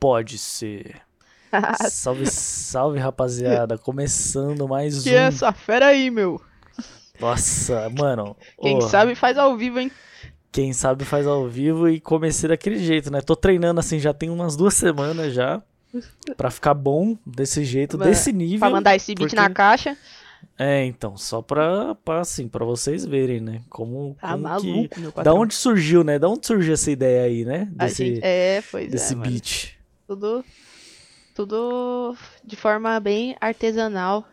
Pode ser. Salve, salve, rapaziada. Começando mais Que um. é essa fera aí, meu? Nossa, mano. Quem ô, sabe faz ao vivo, hein? Quem sabe faz ao vivo e comecei daquele jeito, né? Tô treinando assim já tem umas duas semanas já. Pra ficar bom desse jeito, Mano, desse nível. Pra mandar esse beat porque- na caixa. É, então, só pra, pra assim, pra vocês verem, né? Como, Tá como que... maluco, meu Da patrão. onde surgiu, né? Da onde surgiu essa ideia aí, né? Desse, gente... É, pois desse é, mano. beat. Tudo, tudo de forma bem artesanal.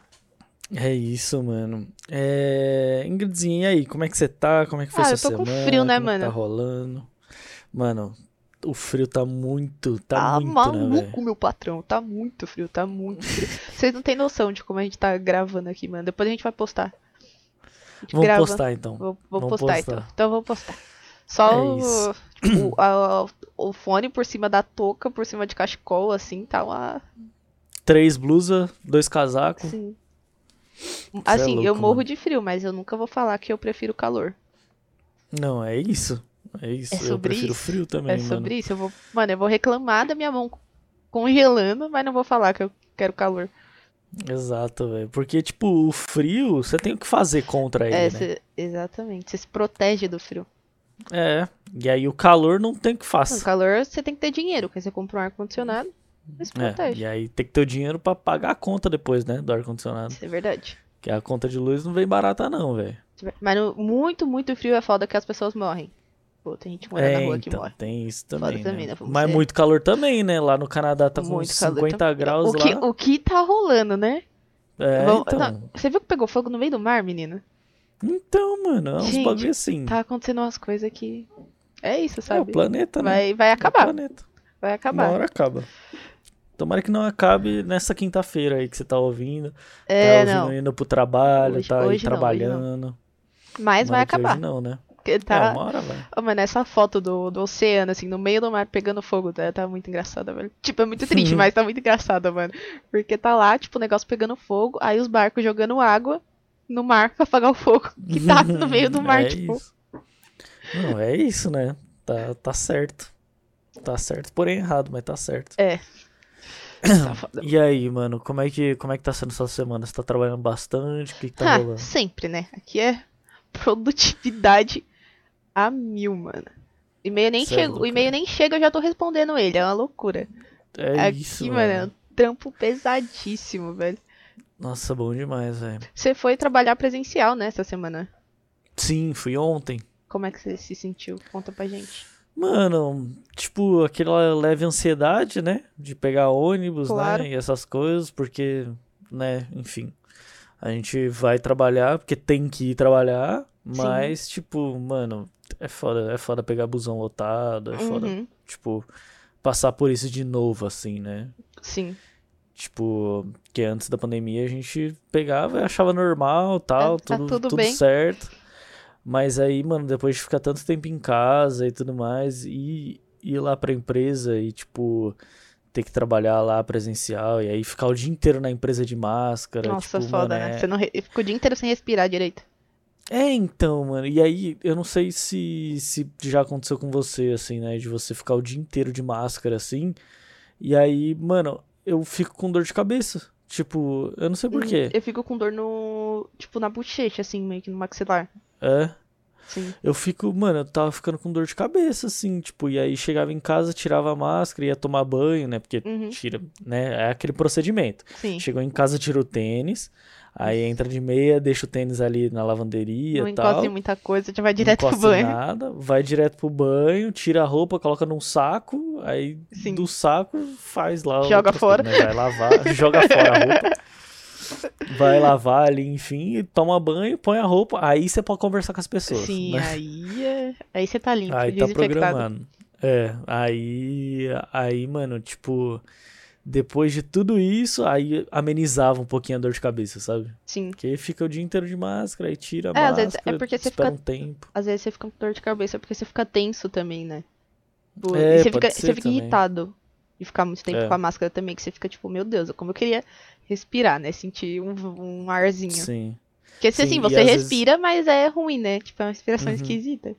É isso, mano. É... Ingridzinha, e aí? Como é que você tá? Como é que foi Ah, sua eu tô com semana? frio, né, Como é que mano? tá rolando? Mano, o frio tá muito, tá Tá muito, né, maluco, velho? meu patrão. Tá muito frio, tá muito frio. Vocês não têm noção de como a gente tá gravando aqui, mano. Depois a gente vai postar. A gente Vamos grava- postar, então. Vou, vou Vamos postar, postar. então. Então eu vou postar. Só É o, isso. tipo, o, a- o fone por cima da touca, por cima de cachecol, assim, tá uma. Três blusas, dois casacos. Assim, é assim eu louco, morro mano. de frio, mas eu nunca vou falar que eu prefiro calor. Não, é isso. É isso. É eu prefiro isso. frio também, é mano. sobre isso. Eu vou, mano, eu vou reclamar da minha mão congelando, mas não vou falar que eu quero calor. Exato, velho. Porque, tipo, o frio, você tem o que fazer contra ele, É, né? cê- exatamente. Você se protege do frio. É. E aí o calor não tem o que fazer. calor, você tem que ter dinheiro, porque você compra um ar-condicionado, você se É, protege. e aí tem que ter o dinheiro pra pagar a conta depois, né? Do ar-condicionado. Isso é verdade. Que a conta de luz não vem barata, não, velho. Mas no muito, muito frio é foda que as pessoas morrem. Pô, tem gente morando É, na rua que então, morre. tem isso também, também, né? né? Vamos Mas ser- muito calor também, né? Lá no Canadá tá com Muito uns calor 50 também. graus o que, lá. o que tá rolando, né? É, Vamos- então. não, você viu que pegou fogo no meio do mar, menina? Então, mano, é uns bagulho assim. Tá acontecendo umas coisas que. É isso, é o sabe? planeta, né? vai, vai É o acabar. planeta. Vai Uma acabar. hora acaba. Tomara que não acabe nessa quinta-feira aí que você tá ouvindo. É, tá ouvindo não. indo pro trabalho, Hoje- tá aí hoje não, hoje trabalhando. Mas vai Tomara que acabar. Não, né? Porque É, tá. uma hora. Ô, mano, essa foto do, do oceano, assim, no meio do mar pegando fogo, tá, tá muito engraçada, velho. Tipo, é muito triste, mas tá muito engraçada, mano. Porque tá lá, tipo, o negócio pegando fogo, aí os barcos jogando água no mar pra apagar o fogo que tá no meio do mar, é tipo. Isso. Não, é isso, né? Tá, tá certo. Tá certo, porém errado, mas tá certo. É. Tá. E aí, mano, como é que, como é que tá sendo sua semana? Você tá trabalhando bastante? O que, que tá Ah, rolando? sempre, né? Aqui é produtividade a mil, mano. O e-mail nem é chega, louco, o e-mail nem chega, eu já tô respondendo ele, é uma loucura. É Aqui, isso, mano, é mano. um trampo pesadíssimo, velho. Nossa, bom demais, velho. Você foi trabalhar presencial, né, essa semana? Sim, fui ontem. Como é que você se sentiu? Conta pra gente. Mano, tipo, aquela leve ansiedade, né? De pegar ônibus, Claro. né? E essas coisas, porque, né, enfim. A gente vai trabalhar, porque tem que ir trabalhar, mas, tipo, mano, é foda, é foda pegar busão lotado, é foda, Uhum, tipo, passar por isso de novo, assim, né? Sim. Tipo, que antes da pandemia a gente pegava e achava normal, tal, É, tá tudo, tudo tudo certo. Mas aí, mano, depois de ficar tanto tempo em casa e tudo mais, e ir lá pra empresa e, tipo, ter que trabalhar lá presencial, e aí ficar o dia inteiro na empresa de máscara, Nossa, tipo, foda, mano, né? é... Você não re... fica o dia inteiro sem respirar direito. É, então, mano, e aí, eu não sei se, se já aconteceu com você, assim, né, de você ficar o dia inteiro de máscara, assim, e aí, mano, eu fico com dor de cabeça, tipo, eu não sei por quê, Eu fico com dor no. Tipo, na bochecha, assim, meio que no maxilar. é... Sim. Eu fico, mano, eu tava ficando com dor de cabeça, assim, tipo, e aí chegava em casa, tirava a máscara, ia tomar banho, né? Porque Uhum. tira, né? É aquele procedimento. Sim. Chegou em casa, tira o tênis, aí entra de meia, deixa o tênis ali na lavanderia Não e encosta tal. em muita coisa, já vai direto pro banho. nada, vai direto pro banho, tira a roupa, coloca num saco, aí Sim. do saco faz lá Joga fora. coisas, né? Vai lavar, joga fora a roupa. Vai lavar ali, enfim, toma banho, põe a roupa, aí você pode conversar com as pessoas. Sim, né? aí é... Aí você tá limpo, Aí tá programando. É, aí, aí, mano, tipo, depois de tudo isso, aí amenizava um pouquinho a dor de cabeça, sabe? Sim. Porque fica o dia inteiro de máscara, aí tira a É, às máscara, vezes é porque você fica- um tempo. Às vezes você fica com dor de cabeça porque você fica tenso também, né? Tipo, É, e você fica, você fica irritado de ficar muito tempo É. com a máscara também, que você fica tipo, meu Deus, como eu queria respirar, né? Sentir um, um arzinho. Sim. Porque Sim, assim, e você às vezes- respira, mas é ruim, né? Tipo, é uma respiração Uhum. esquisita.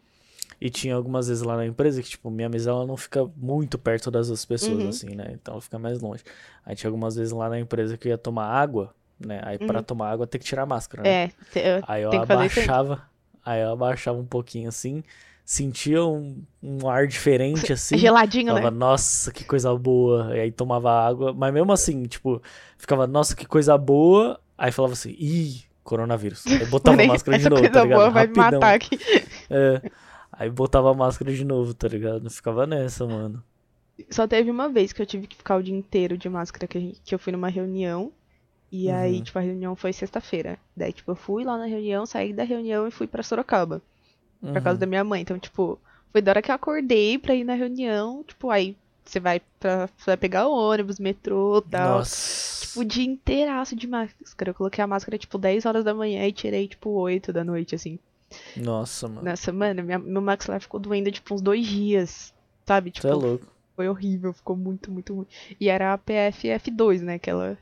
E tinha algumas vezes lá na empresa que, tipo, minha mesa ela não fica muito perto das outras pessoas, Uhum. assim, né? Então ela fica mais longe. Aí tinha algumas vezes lá na empresa que eu ia tomar água, né? Aí pra Uhum. tomar água tem que tirar a máscara, né? É, eu- Aí eu abaixava, aí eu abaixava um pouquinho assim, sentia um, um ar diferente, assim. geladinho, Falava, né? nossa, que coisa boa. E aí tomava água. Mas mesmo assim, tipo, ficava, nossa, que coisa boa. Aí falava assim, ih, coronavírus. Aí botava a máscara de novo, tá ligado? boa vai me matar aqui. É. Aí botava a máscara de novo, tá ligado? Ficava nessa, mano. Só teve uma vez que eu tive que ficar o dia inteiro de máscara, que, gente- que eu fui numa reunião. E aí, Uhum. tipo, a reunião foi sexta-feira. Daí, tipo, eu fui lá na reunião, saí da reunião e fui pra Sorocaba. Pra casa Uhum. da minha mãe. Então, tipo, foi da hora que eu acordei pra ir na reunião. Tipo, aí você vai pra, você vai pegar o ônibus, metrô e tal. Nossa. Tipo, o dia inteiraço de máscara. Eu coloquei a máscara, tipo, 10 horas da manhã e tirei, tipo, 8 da noite, assim. Nossa, mano. Nossa, mano, minha- meu maxilar ficou doendo, tipo, uns dois dias. Sabe? Você é Tipo, louco. foi horrível, ficou muito, muito ruim. E era a PFF2, né? Que ela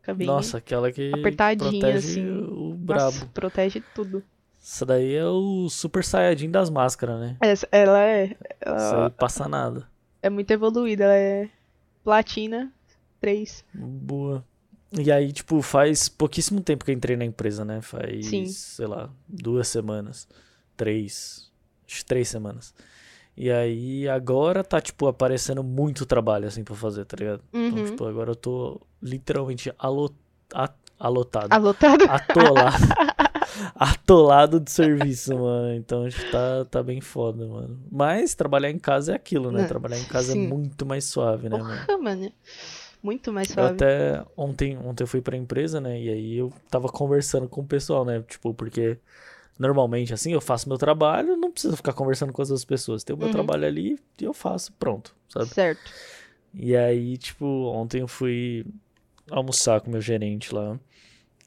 fica bem Nossa, aquela que apertadinha, protege assim. o Nossa, brabo. protege tudo. Isso daí é o super saiyajin das máscaras, né? Essa, ela é. Isso Ela aí passa nada. é muito evoluída, ela é platina 3. Boa. E aí, tipo, faz pouquíssimo tempo que eu entrei na empresa, né? Faz, Sim. sei lá, duas semanas. Três. Acho que três semanas. E aí, agora tá, tipo, aparecendo muito trabalho, assim, pra fazer, tá ligado? Então, Uhum. tipo, agora eu tô literalmente alo... a- alotado. Alotado? Atolado. Atolado de serviço, mano. Então, tipo, tá, tá bem foda, mano. Mas trabalhar em casa é aquilo, né? Né, Trabalhar em casa sim. é muito mais suave, né, mano? Porra, mano. Muito mais Eu suave. até ontem, ontem eu fui pra empresa, né? E aí eu tava conversando com o pessoal, né? Tipo, porque normalmente assim eu faço meu trabalho, não preciso ficar conversando com as outras pessoas. Tem o meu Uhum. trabalho ali e eu faço, pronto, sabe? Certo. E aí, tipo, ontem eu fui almoçar com o meu gerente lá.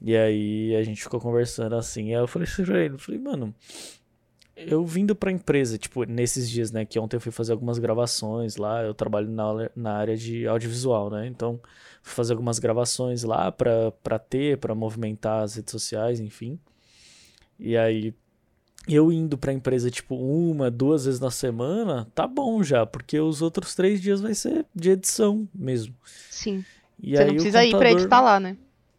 E aí a gente ficou conversando assim. E aí eu falei assim pra ele, eu falei, mano, eu vindo pra empresa, tipo, nesses dias, né, que ontem eu fui fazer algumas gravações lá, eu trabalho na, na área de audiovisual, né? Então, fui fazer algumas gravações lá pra, pra ter, pra movimentar as redes sociais, enfim. E aí, eu indo pra empresa, tipo, uma, duas vezes na semana, tá bom já, porque os outros três dias vai ser de edição mesmo. Sim. E Você aí não precisa ir pra editar lá, né?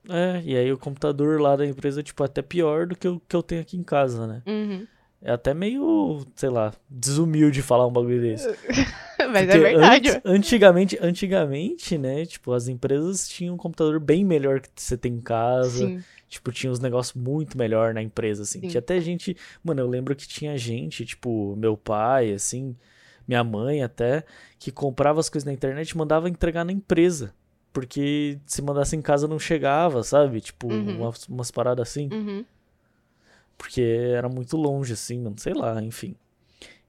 É, e aí o computador lá da empresa, tipo, é até pior do que o que eu tenho aqui em casa, né? Uhum. É até meio, sei lá, desumilde falar um bagulho desse. Mas é Porque verdade. antes- antigamente, antigamente, né, tipo, as empresas tinham um computador bem melhor que você tem em casa. Sim. Tipo, tinha uns negócios muito melhor na empresa, assim. Sim. Tinha até gente. Mano, eu lembro que tinha gente, tipo, meu pai, assim, minha mãe até, que comprava as coisas na internet e mandava entregar na empresa. Porque se mandasse em casa não chegava, sabe? Tipo, Uhum. umas, umas paradas assim. Uhum. Porque era muito longe, assim, mano. Sei lá, enfim.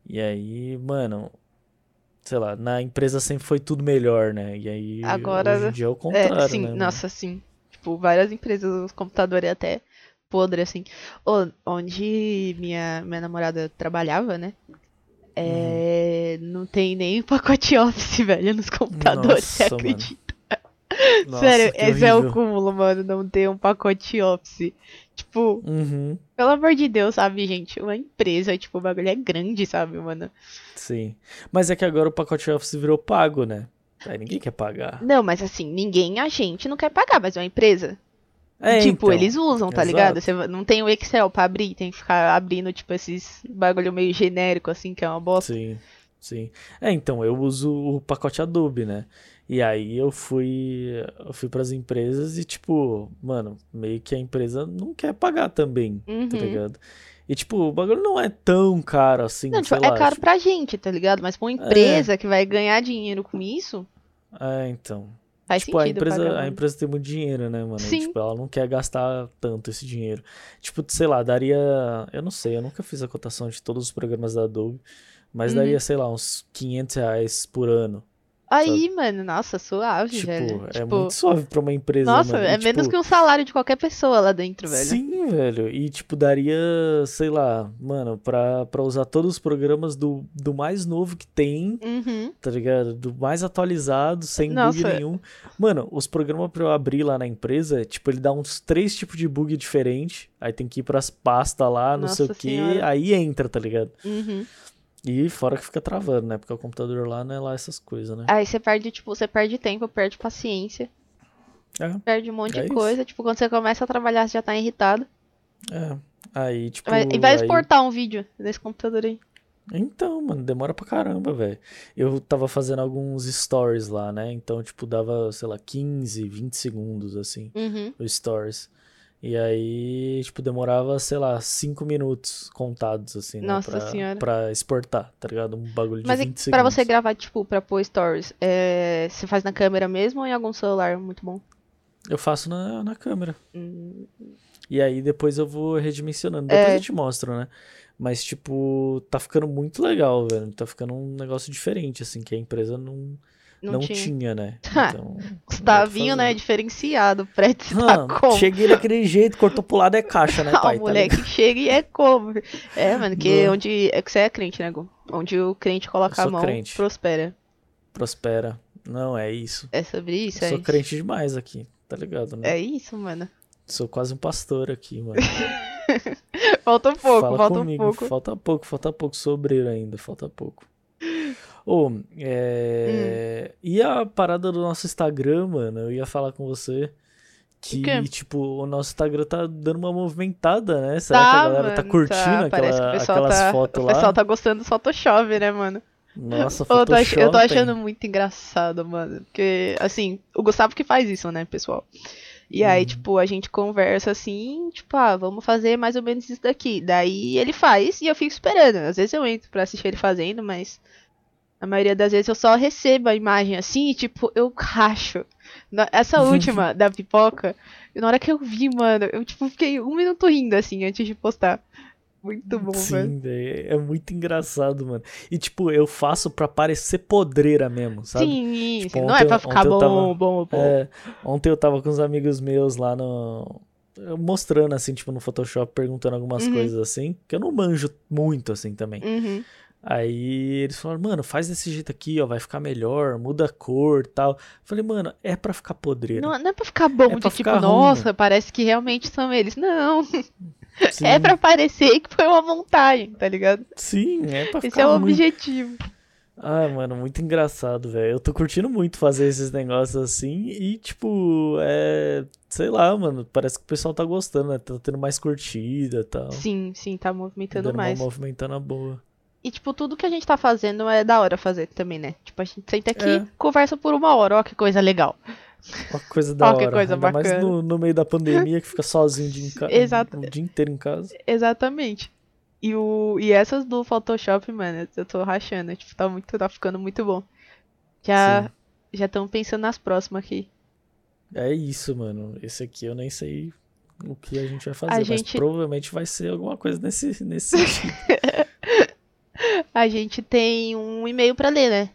E aí, mano. Sei lá, na empresa sempre foi tudo melhor, né? E aí, Agora, hoje em dia é o É, contrário, sim, né? nossa, sim. Tipo, várias empresas, os computadores até podre, assim. Onde minha, minha namorada trabalhava, né? É, Não tem nem pacote Office, velho, nos computadores, você Nossa, mano. acredita? Nossa, Sério, esse é o horrível. cúmulo, mano, não ter um pacote Office. Tipo, Uhum. pelo amor de Deus, sabe, gente? Uma empresa, tipo, o bagulho é grande, sabe, mano? Sim. Mas é que agora o pacote Office virou pago, né? Aí ninguém quer pagar. Não, mas assim, ninguém, a gente não quer pagar, mas é uma empresa. É, tipo, então. eles usam, tá exato. ligado? Você não tem o Excel pra abrir, tem que ficar abrindo, tipo, esses bagulho meio genérico, assim, que é uma bosta. Sim, sim. É, então, eu uso o pacote Adobe, né? E aí eu fui, eu fui pras empresas e, tipo, mano, meio que a empresa não quer pagar também, tá Uhum. ligado? E, tipo, o bagulho não é tão caro assim, Não, tipo, é lá. caro tipo- pra gente, tá ligado? Mas pra uma empresa que vai ganhar dinheiro com isso, É, então. faz Tipo, a empresa, pagar, a empresa tem muito dinheiro, né, mano? Sim. tipo, ela não quer gastar tanto esse dinheiro. Tipo, sei lá, daria. Eu não sei, eu nunca fiz a cotação de todos os programas da Adobe, mas Uhum. daria, sei lá, uns 500 reais por ano. Aí, mano, nossa, suave, Tipo, velho. é Tipo, muito suave pra uma empresa, nossa, mano. E, é menos tipo, que um salário de qualquer pessoa lá dentro, velho. Sim, velho. E, tipo, daria, sei lá, mano, pra, pra usar todos os programas do, do mais novo que tem, Uhum. tá ligado? Do mais atualizado, sem bug Nossa. nenhum. Mano, os programas pra eu abrir lá na empresa, tipo, ele dá uns três tipos de bug diferentes. Aí tem que ir pras pastas lá, não sei o Nossa quê. Aí entra, tá ligado? Uhum. E fora que fica travando, né? Porque o computador lá não é lá essas coisas, né? Aí você perde, tipo, você perde tempo, perde paciência, É, perde um monte É de isso. coisa. Tipo, quando você começa a trabalhar, você já tá irritado. é. Aí, tipo. Vai- e vai aí- exportar um vídeo desse computador aí. Então, mano, demora pra caramba, velho. Eu tava fazendo alguns stories lá, né? Então, tipo, dava, sei lá, 15, 20 segundos, assim, Uhum. os stories. E aí, tipo, demorava, sei lá, 5 minutos contados, assim, né? Nossa pra, senhora. pra exportar, tá ligado? Um bagulho de Mas e 20 pra segundos. você gravar, tipo, pra pôr stories, é... você faz na câmera mesmo ou em algum celular muito bom? Eu faço na, na câmera. Hum, E aí depois eu vou redimensionando. Depois É. eu te mostro, né? Mas, tipo, tá ficando muito legal, velho. Tá ficando um negócio diferente, assim, que a empresa não, não, não tinha. tinha, né? Ha, Então. Gustavinho, né? Diferenciado. Fred se Ah, tá como? cheguei daquele jeito, cortou pro lado é caixa, né, Ah, pai? o Tá moleque ligado? chega e é como. É, mano, que Não. onde. É que você é crente, né, Gu? Onde o crente coloca a mão, crente. prospera. Prospera. Não, é isso. É sobre isso, Eu é sou isso. crente demais aqui, tá ligado, né? É isso, mano. Sou quase um pastor aqui, mano. Falta um pouco, Fala falta comigo. um pouco. Falta pouco, falta pouco. Sou obreiro ainda, falta pouco. Ô, é... Hum. E a parada do nosso Instagram, mano? Eu ia falar com você que, O tipo, o nosso Instagram tá dando uma movimentada, né? Será que a galera tá mano, curtindo Parece que o aquela- pessoal aquelas tá, fotos O lá? pessoal tá gostando do Photoshop, né, mano? Nossa, Photoshop, eu tô achando muito engraçado, mano. Porque, assim, o Gustavo que faz isso, né, pessoal? E aí, Uhum. tipo, a gente conversa assim, tipo, ah, vamos fazer mais ou menos isso daqui. Daí ele faz e eu fico esperando. Às vezes eu entro pra assistir ele fazendo, mas a maioria das vezes eu só recebo a imagem assim e, tipo, eu racho. Essa última da pipoca, na hora que eu vi, mano, eu, tipo, fiquei um minuto rindo, assim, antes de postar. Muito bom. Sim, velho. É muito engraçado, mano. E, tipo, eu faço pra parecer podreira mesmo, sabe? Sim, Tipo, sim. Não ontem é pra ficar ontem bom, tava- bom, bom. É, ontem eu tava com uns amigos meus lá no. Mostrando, assim, tipo, no Photoshop, perguntando algumas Uhum. coisas assim, que eu não manjo muito, assim, também. Uhum. Aí eles falaram, mano, faz desse jeito aqui, ó, vai ficar melhor, muda a cor e tal. Falei, mano, é pra ficar podreira. Não, não é pra ficar bom, É de tipo, ruim, nossa, parece que realmente são eles. Não, Sim, é pra parecer que foi uma montagem, tá ligado? Sim, é pra Esse ficar é o objetivo. Ah, mano, muito engraçado, velho. Eu tô curtindo muito fazer esses negócios assim e, tipo, é. Sei lá, mano, parece que o pessoal tá gostando, né? Tá tendo mais curtida e tal. Sim, sim, tá movimentando uma mais. movimentando a boa. E, tipo, tudo que a gente tá fazendo é da hora fazer também, né? Tipo, a gente senta aqui, É. conversa por uma hora, ó, que coisa legal. Uma coisa da Ó, que hora. coisa Ainda mais bacana. no, no meio da pandemia que fica sozinho de ca... Exato. o dia inteiro em casa. Exatamente. E, o, e essas do Photoshop, mano, eu tô rachando. Tipo, tá, muito, tá ficando muito bom. Já estamos pensando nas próximas aqui. É isso, mano. Esse aqui eu nem sei o que a gente vai fazer, A mas gente- provavelmente vai ser alguma coisa nesse, nesse sentido. A gente tem um e-mail pra ler, né?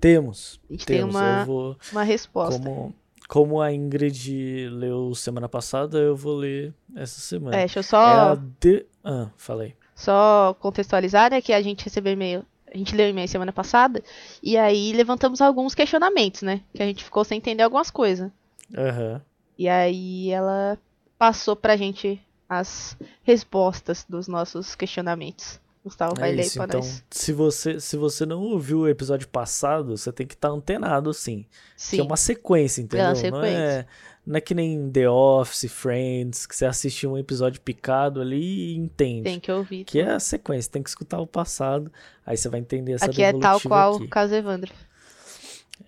Temos. A gente tem Temos. uma, Eu vou. uma resposta. Como, como a Ingrid leu semana passada, eu vou ler essa semana. É, deixa eu É só, a de... Ah, falei. só contextualizar, né? Que a gente recebeu e-mail. A gente leu e-mail semana passada. E aí levantamos alguns questionamentos, né? Que a gente ficou sem entender algumas coisas. Aham. E aí ela passou pra gente as respostas dos nossos questionamentos. Gustavo vai É ler isso, pra então, nós. se você, se você não ouviu o episódio passado, você tem que estar antenado, sim. Sim. Que é uma sequência, entendeu? uma Não é, sequência. não é que nem The Office, Friends, que você assiste um episódio picado ali e entende. Tem que ouvir. Que é a sequência, tem que escutar o passado, aí você vai entender essa Aqui é tal qual aqui. o caso Evandro.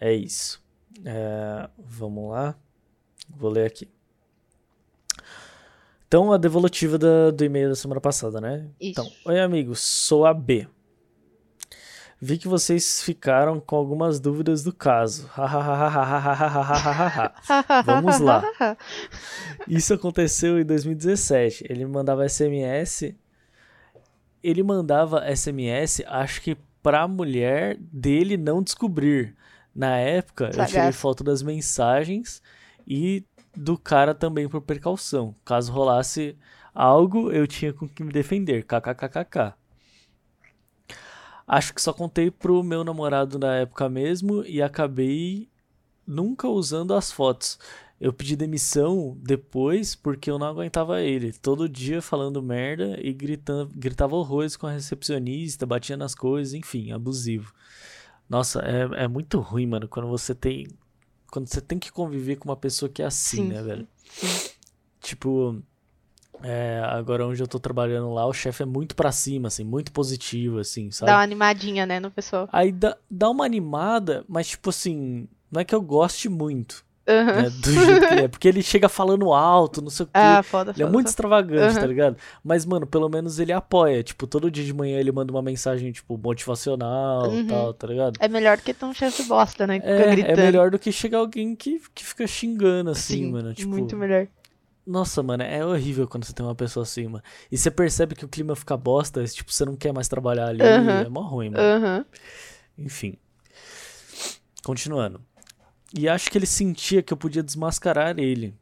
É isso. É, vamos lá. Vou ler aqui. Então, a devolutiva da- do e-mail da semana passada, né? Isso. Então, oi amigos, sou a B. Vi que vocês ficaram com algumas dúvidas do caso. Vamos lá. Isso aconteceu em 2017. Ele mandava SMS. Ele mandava SMS, acho que pra mulher dele não descobrir. Na época, eu tirei Sagaz. foto das mensagens e do cara também por precaução. Caso rolasse algo, eu tinha com que me defender. KKKKK. Acho que só contei pro meu namorado na época mesmo e acabei nunca usando as fotos. eu pedi demissão depois porque eu não aguentava ele. Todo dia falando merda e gritando, gritava horrores com a recepcionista, batia nas coisas, enfim, abusivo. Nossa, é, é muito ruim, mano, quando você tem. Quando você tem que conviver com uma pessoa que é assim, Sim. né, velho? Tipo, é, agora onde eu tô trabalhando lá, o chefe é muito pra cima, assim, muito positivo, assim, sabe? Dá uma animadinha, né, no pessoal. Aí dá, dá uma animada, mas tipo assim, não é que eu goste muito, Aham. né, do jeito que é, porque ele chega falando alto, não sei o quê. Ah, foda, Ele é foda, muito foda. extravagante, tá Aham. ligado? Mas, mano, pelo menos ele apoia. Tipo, todo dia de manhã ele manda uma mensagem, tipo, motivacional e Uhum. tal, tá ligado? É melhor do que ter um chefe bosta, né? Que fica É, é melhor do que chegar alguém que, que fica xingando, assim, Sim, mano. Tipo, muito melhor. nossa, mano, é horrível quando você tem uma pessoa assim, mano. E você percebe que o clima fica bosta, tipo, você não quer mais trabalhar ali. É mó ruim, mano. Enfim. Continuando. E acho que ele sentia que eu podia desmascarar ele.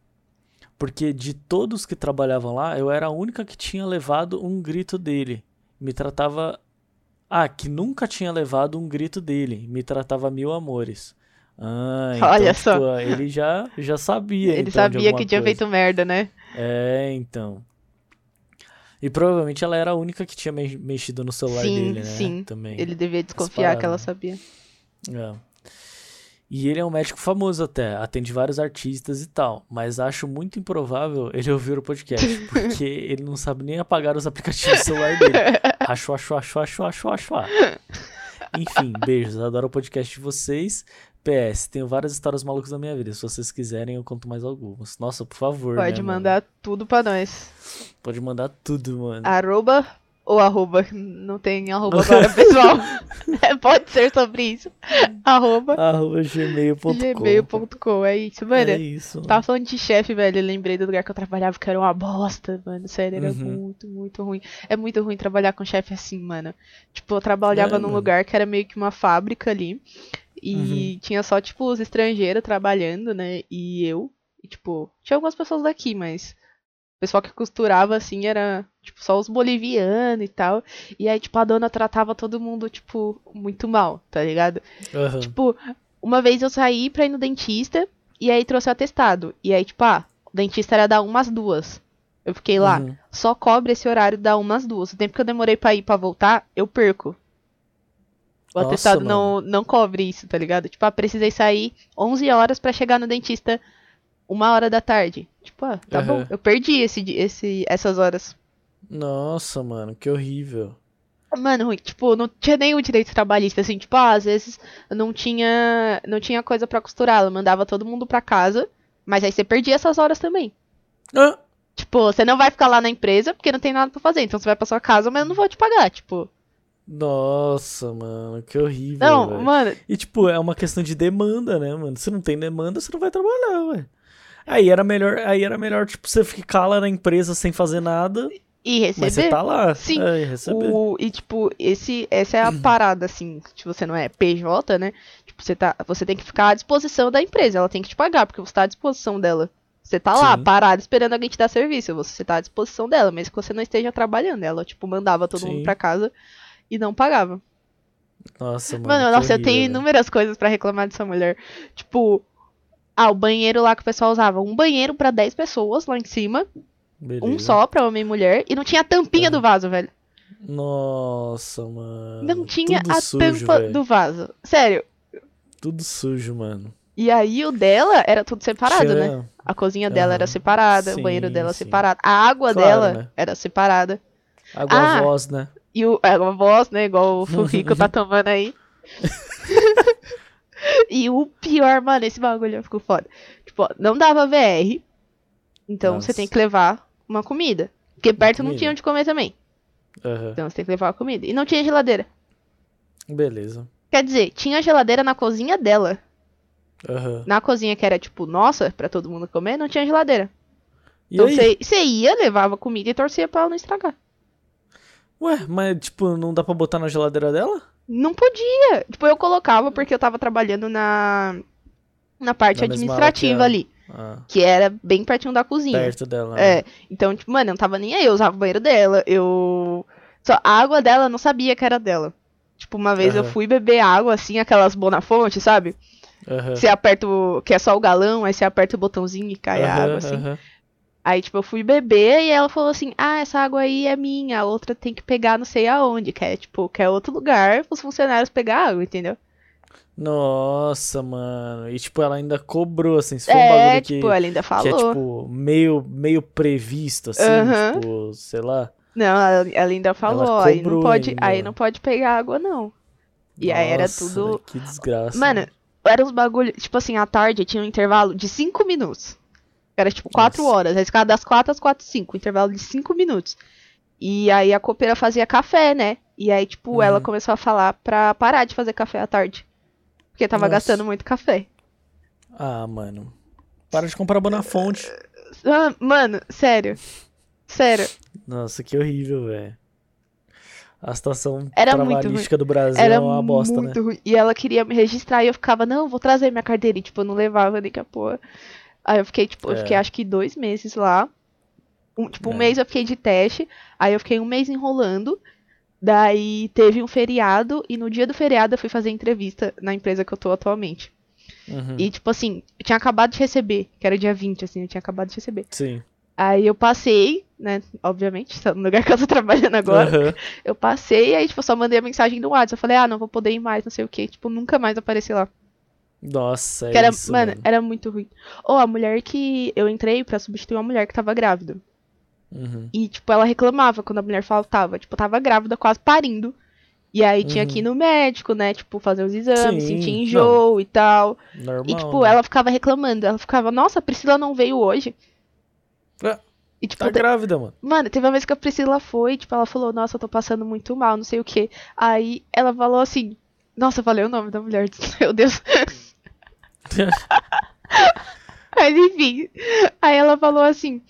Porque de todos que trabalhavam lá, eu era a única que tinha levado um grito dele. Me tratava. Ah, que nunca tinha levado um grito dele. Me tratava mil amores. Ah, então, Olha só. ele já, já sabia. Ele então, sabia que tinha coisa. feito merda, né? É, então. E provavelmente ela era a única que tinha me- mexido no celular Sim, dele, né? sim. Também. Ele devia desconfiar que ela sabia. É. E ele é um médico famoso até, atende vários artistas e tal, mas acho muito improvável ele ouvir o podcast, porque ele não sabe nem apagar os aplicativos do celular dele. Acho, acho, acho, acho, acho, acho. Enfim, beijos, adoro o podcast de vocês. PS, tenho várias histórias malucas da minha vida. Se vocês quiserem, eu conto mais algumas. Nossa, por favor. Pode né, mano? mandar tudo pra nós. Pode mandar tudo, mano. Arroba ou arroba? Não tem arroba agora, pessoal. É, pode ser sobre isso. Arroba Arroba gmail.com. gmail.com. É isso, mano. É isso. Tava falando de chefe, velho. Eu lembrei do lugar que eu trabalhava que era uma bosta, mano. Sério, era Uhum. muito, muito ruim. É muito ruim trabalhar com chefe assim, mano. Tipo, eu trabalhava É, num mano. lugar que era meio que uma fábrica ali. E Uhum. tinha só, tipo, os estrangeiros trabalhando, né? E eu. E, tipo, tinha algumas pessoas daqui, mas. O pessoal que costurava, assim, era, tipo, só os bolivianos e tal. E aí, tipo, a dona tratava todo mundo, tipo, muito mal, tá ligado? Aham. Tipo, uma vez eu saí pra ir no dentista e aí trouxe o atestado. E aí, tipo, ah, o dentista era dar umas duas. Eu fiquei lá, Uhum. só cobre esse horário da umas duas. O tempo que eu demorei pra ir pra voltar, eu perco. O Nossa, atestado não, não cobre isso, tá ligado? Tipo, ah, precisei sair 11 horas pra chegar no dentista uma hora da tarde. Tipo, ah, tá bom. Aham. Eu perdi esse, esse, essas horas. Nossa, mano, que horrível. Mano, tipo, não tinha nenhum direito trabalhista, assim, tipo, ah, às vezes não tinha, não tinha coisa pra costurar, ela mandava todo mundo pra casa, mas aí você perdia essas horas também. Ah, Tipo, você não vai ficar lá na empresa porque não tem nada pra fazer, então você vai pra sua casa, mas eu não vou te pagar, tipo. nossa, mano, que horrível. Não, velho. mano, E tipo, é uma questão de demanda, né, mano? Se não tem demanda, você não vai trabalhar, ué. Aí era melhor, aí era melhor, tipo, você ficar lá na empresa sem fazer nada, e mas você receber. tá lá. Sim, É, e receber. O, e, tipo, esse, essa é a parada, assim, se você não é PJ, né? Tipo, você, tá, você tem que ficar à disposição da empresa, ela tem que te pagar, porque você tá à disposição dela. Você tá lá, Sim. parado, esperando alguém te dar serviço, você tá à disposição dela, mesmo que você não esteja trabalhando. Ela, tipo, mandava todo Sim. mundo pra casa e não pagava. Nossa, mano. Mano, nossa, eu tenho velho. inúmeras coisas pra reclamar dessa mulher. Tipo, ah, o banheiro lá que o pessoal usava. Um banheiro pra 10 pessoas lá em cima, Beleza. um só pra homem e mulher, e não tinha a tampinha Aham. do vaso, velho. Nossa, mano. Não tinha Tudo a sujo, tampa velho. do vaso. Sério. Tudo sujo, mano. E aí o dela era tudo separado, né? Tinha- A cozinha dela era Aham. separada, Sim, o banheiro dela sim. separado. A água Claro, dela né? era separada. Água Ah! voz, né? E o, a voz, né? Igual o Furrico tá tomando aí. e o pior, mano, esse bagulho ficou foda. Tipo, ó, não dava VR. Então Nossa. você tem que levar uma comida. Porque perto não comida. tinha onde comer também. Aham. Então você tem que levar a comida. E não tinha geladeira. Beleza. Quer dizer, tinha geladeira na cozinha dela. Aham. Na cozinha que era tipo, nossa, pra todo mundo comer, não tinha geladeira. E Então você ia, levava comida e torcia pra ela não estragar. Ué, mas tipo, não dá pra botar na geladeira dela? Não podia. Tipo, eu colocava porque eu tava trabalhando na, na parte Na administrativa ali. Ah, Que era bem pertinho da cozinha. perto dela. né? É. Então, tipo, mano, eu não tava nem aí. Eu usava o banheiro dela. Eu. Só a água dela eu não sabia que era dela. Tipo, uma vez eu Aham. fui beber água, assim, aquelas Bonafonte, sabe? Aham. Você aperta o. que é só o galão, aí você aperta o botãozinho e cai a Aham, água, assim. aham. Aí, tipo, eu fui beber e ela falou assim: Ah, essa água aí é minha, a outra tem que pegar não sei aonde, que é, tipo, que é outro lugar os funcionários pegar água, entendeu? Nossa, mano. E tipo, ela ainda cobrou, assim, se for um é, bagulho que, tipo, ela ainda que é, falou. tipo, meio, meio previsto, assim, Aham. tipo, sei lá. Não, ela, ela ainda falou, Ela aí não pode, ainda, aí não pode pegar água, não. E aí era Nossa, tudo. Que desgraça. Mano, era uns bagulho, tipo assim, à tarde tinha um intervalo de 5 minutos. Era tipo 4 Nossa. horas. Aí ficava das 4 às 4 5, intervalo de 5 minutos. E aí a copeira fazia café, né? E aí, tipo, Uhum. ela começou a falar pra parar de fazer café à tarde. Porque tava Nossa. gastando muito café. Ah, mano. Para de comprar Bonafonte. Ah, Mano, sério. Sério. Nossa, que horrível, velho. A situação Era trabalhística do Brasil Era é uma bosta, né? muito ruim. E ela queria me registrar e eu ficava, não, vou trazer minha carteira. E, tipo, eu não levava nem que a porra. Aí eu fiquei, tipo, eu É. fiquei acho que dois meses lá. Um, tipo, um É. mês eu fiquei de teste. Aí eu fiquei um mês enrolando. Daí teve um feriado. E no dia do feriado eu fui fazer entrevista na empresa que eu tô atualmente. Uhum. E, tipo assim, eu tinha acabado de receber. Que era dia 20, assim, eu tinha acabado de receber. Sim. Aí eu passei, né? Obviamente, tá no lugar que eu tô trabalhando agora. Aham. Eu passei, aí, tipo, eu só mandei a mensagem do WhatsApp. Eu falei, ah, não vou poder ir mais, não sei o quê. Tipo, nunca mais apareci lá. Nossa, é Que era, isso, mano, mano. era muito ruim. Ou a mulher que eu entrei pra substituir uma mulher que tava grávida. Uhum. E, tipo, ela reclamava quando a mulher faltava. Tipo, tava grávida, quase parindo. E aí tinha que ir no médico, né? Tipo, fazer os exames, Uhum. Sim, sentir enjoo e tal. Normal. E, tipo, né? ela ficava reclamando. Ela ficava, nossa, a Priscila não veio hoje. Ah, E, tipo, Tá te- grávida, mano. Mano, teve uma vez que a Priscila foi, tipo, ela falou, nossa, eu tô passando muito mal, não sei o quê. Aí ela falou assim, nossa, eu falei o nome da mulher, meu Deus. Mas enfim. Aí ela falou assim,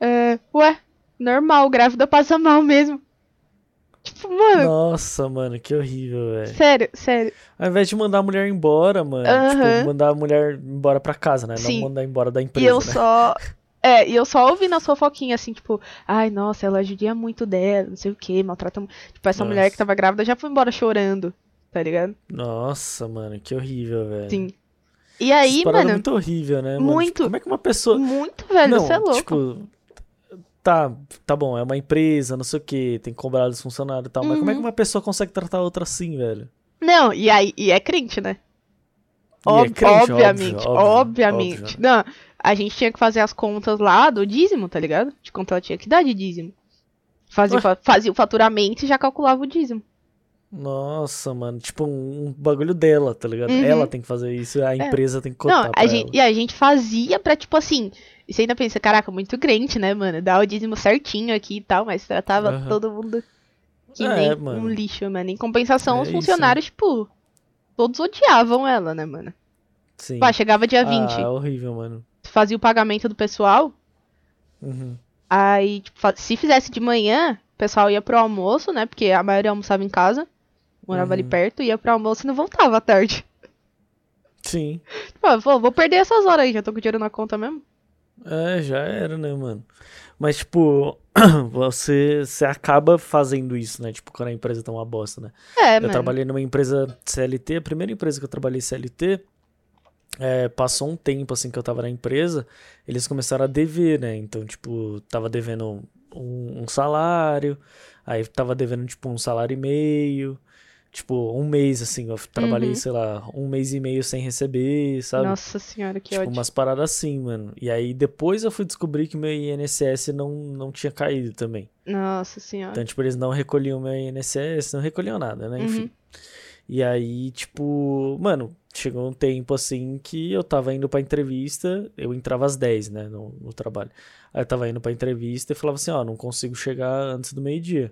é, ué, normal, grávida passa mal mesmo. Tipo, mano, Nossa, mano, que horrível, velho. sério, sério. Ao invés de mandar a mulher embora, mano, Aham. tipo, mandar a mulher embora pra casa, né? Sim. Não mandar embora da E empresa, eu né? só. É, e eu só ouvi na sua foquinha, assim, tipo, ai, nossa, ela judia muito dela, não sei o que, maltrata. mu-" Tipo, essa mulher Nossa. que tava grávida já foi embora chorando, tá ligado? Nossa, mano, que horrível, velho. Sim. E aí, mano, muito horrível, né? mano? muito. Tipo, como é que uma pessoa. muito, velho, não, você é louco. tipo. Tá, tá bom, é uma empresa, não sei o que, tem que cobrar dos funcionários e tal, mas como é que Uhum. uma pessoa consegue tratar a outra assim, velho? Não, e aí, e é crente, né? É Ob- crente, obviamente, óbvio, obviamente. óbvio. Não, a gente tinha que fazer as contas lá do dízimo, tá ligado? De quanto ela tinha que dar de dízimo. Fazia, fazia o faturamento e já calculava o dízimo. Nossa, mano, tipo um, um bagulho dela, tá ligado? Uhum. Ela tem que fazer isso, a empresa tem que cotar Não, a ela. gente, e a gente fazia pra, tipo assim. E você ainda pensa, caraca, muito crente, né, mano? Dá o dízimo certinho aqui e tal, mas tratava Aham. todo mundo que É, nem mano. um lixo, mano. Em compensação, É os isso, funcionários, tipo, todos odiavam ela, né, mano? Sim. Pá, chegava dia 20, Ah, horrível, mano. fazia o pagamento do pessoal, Uhum. aí, tipo, se fizesse de manhã, o pessoal ia pro almoço, né? Porque a maioria almoçava em casa, morava ali Uhum. perto, ia pro almoço e não voltava à tarde. Sim. Pô, vou, vou perder essas horas aí, já tô com dinheiro na conta mesmo. É, já era, né, mano? Mas, tipo, você, você acaba fazendo isso, né? Tipo, quando a empresa tá uma bosta, né? É, Eu mano. trabalhei numa empresa CLT, a primeira empresa que eu trabalhei CLT, é, passou um tempo assim que eu tava na empresa, eles começaram a dever, né? Então, tipo, tava devendo um, um salário, aí tava devendo, tipo, um salário e meio, tipo, um mês, assim, eu trabalhei, Uhum. sei lá, um mês e meio sem receber, sabe? Nossa senhora, que Tipo, ódio. umas paradas assim, mano. E aí depois eu fui descobrir que meu INSS não, não tinha caído também. Nossa senhora. Então, tipo, eles não recolhiam meu INSS, não recolhiam nada, né? Enfim. Uhum. E aí, tipo, mano, chegou um tempo assim que eu tava indo pra entrevista, eu entrava às 10, né, no, no trabalho. Aí eu tava indo pra entrevista e falava assim, ó, não consigo chegar antes do meio-dia.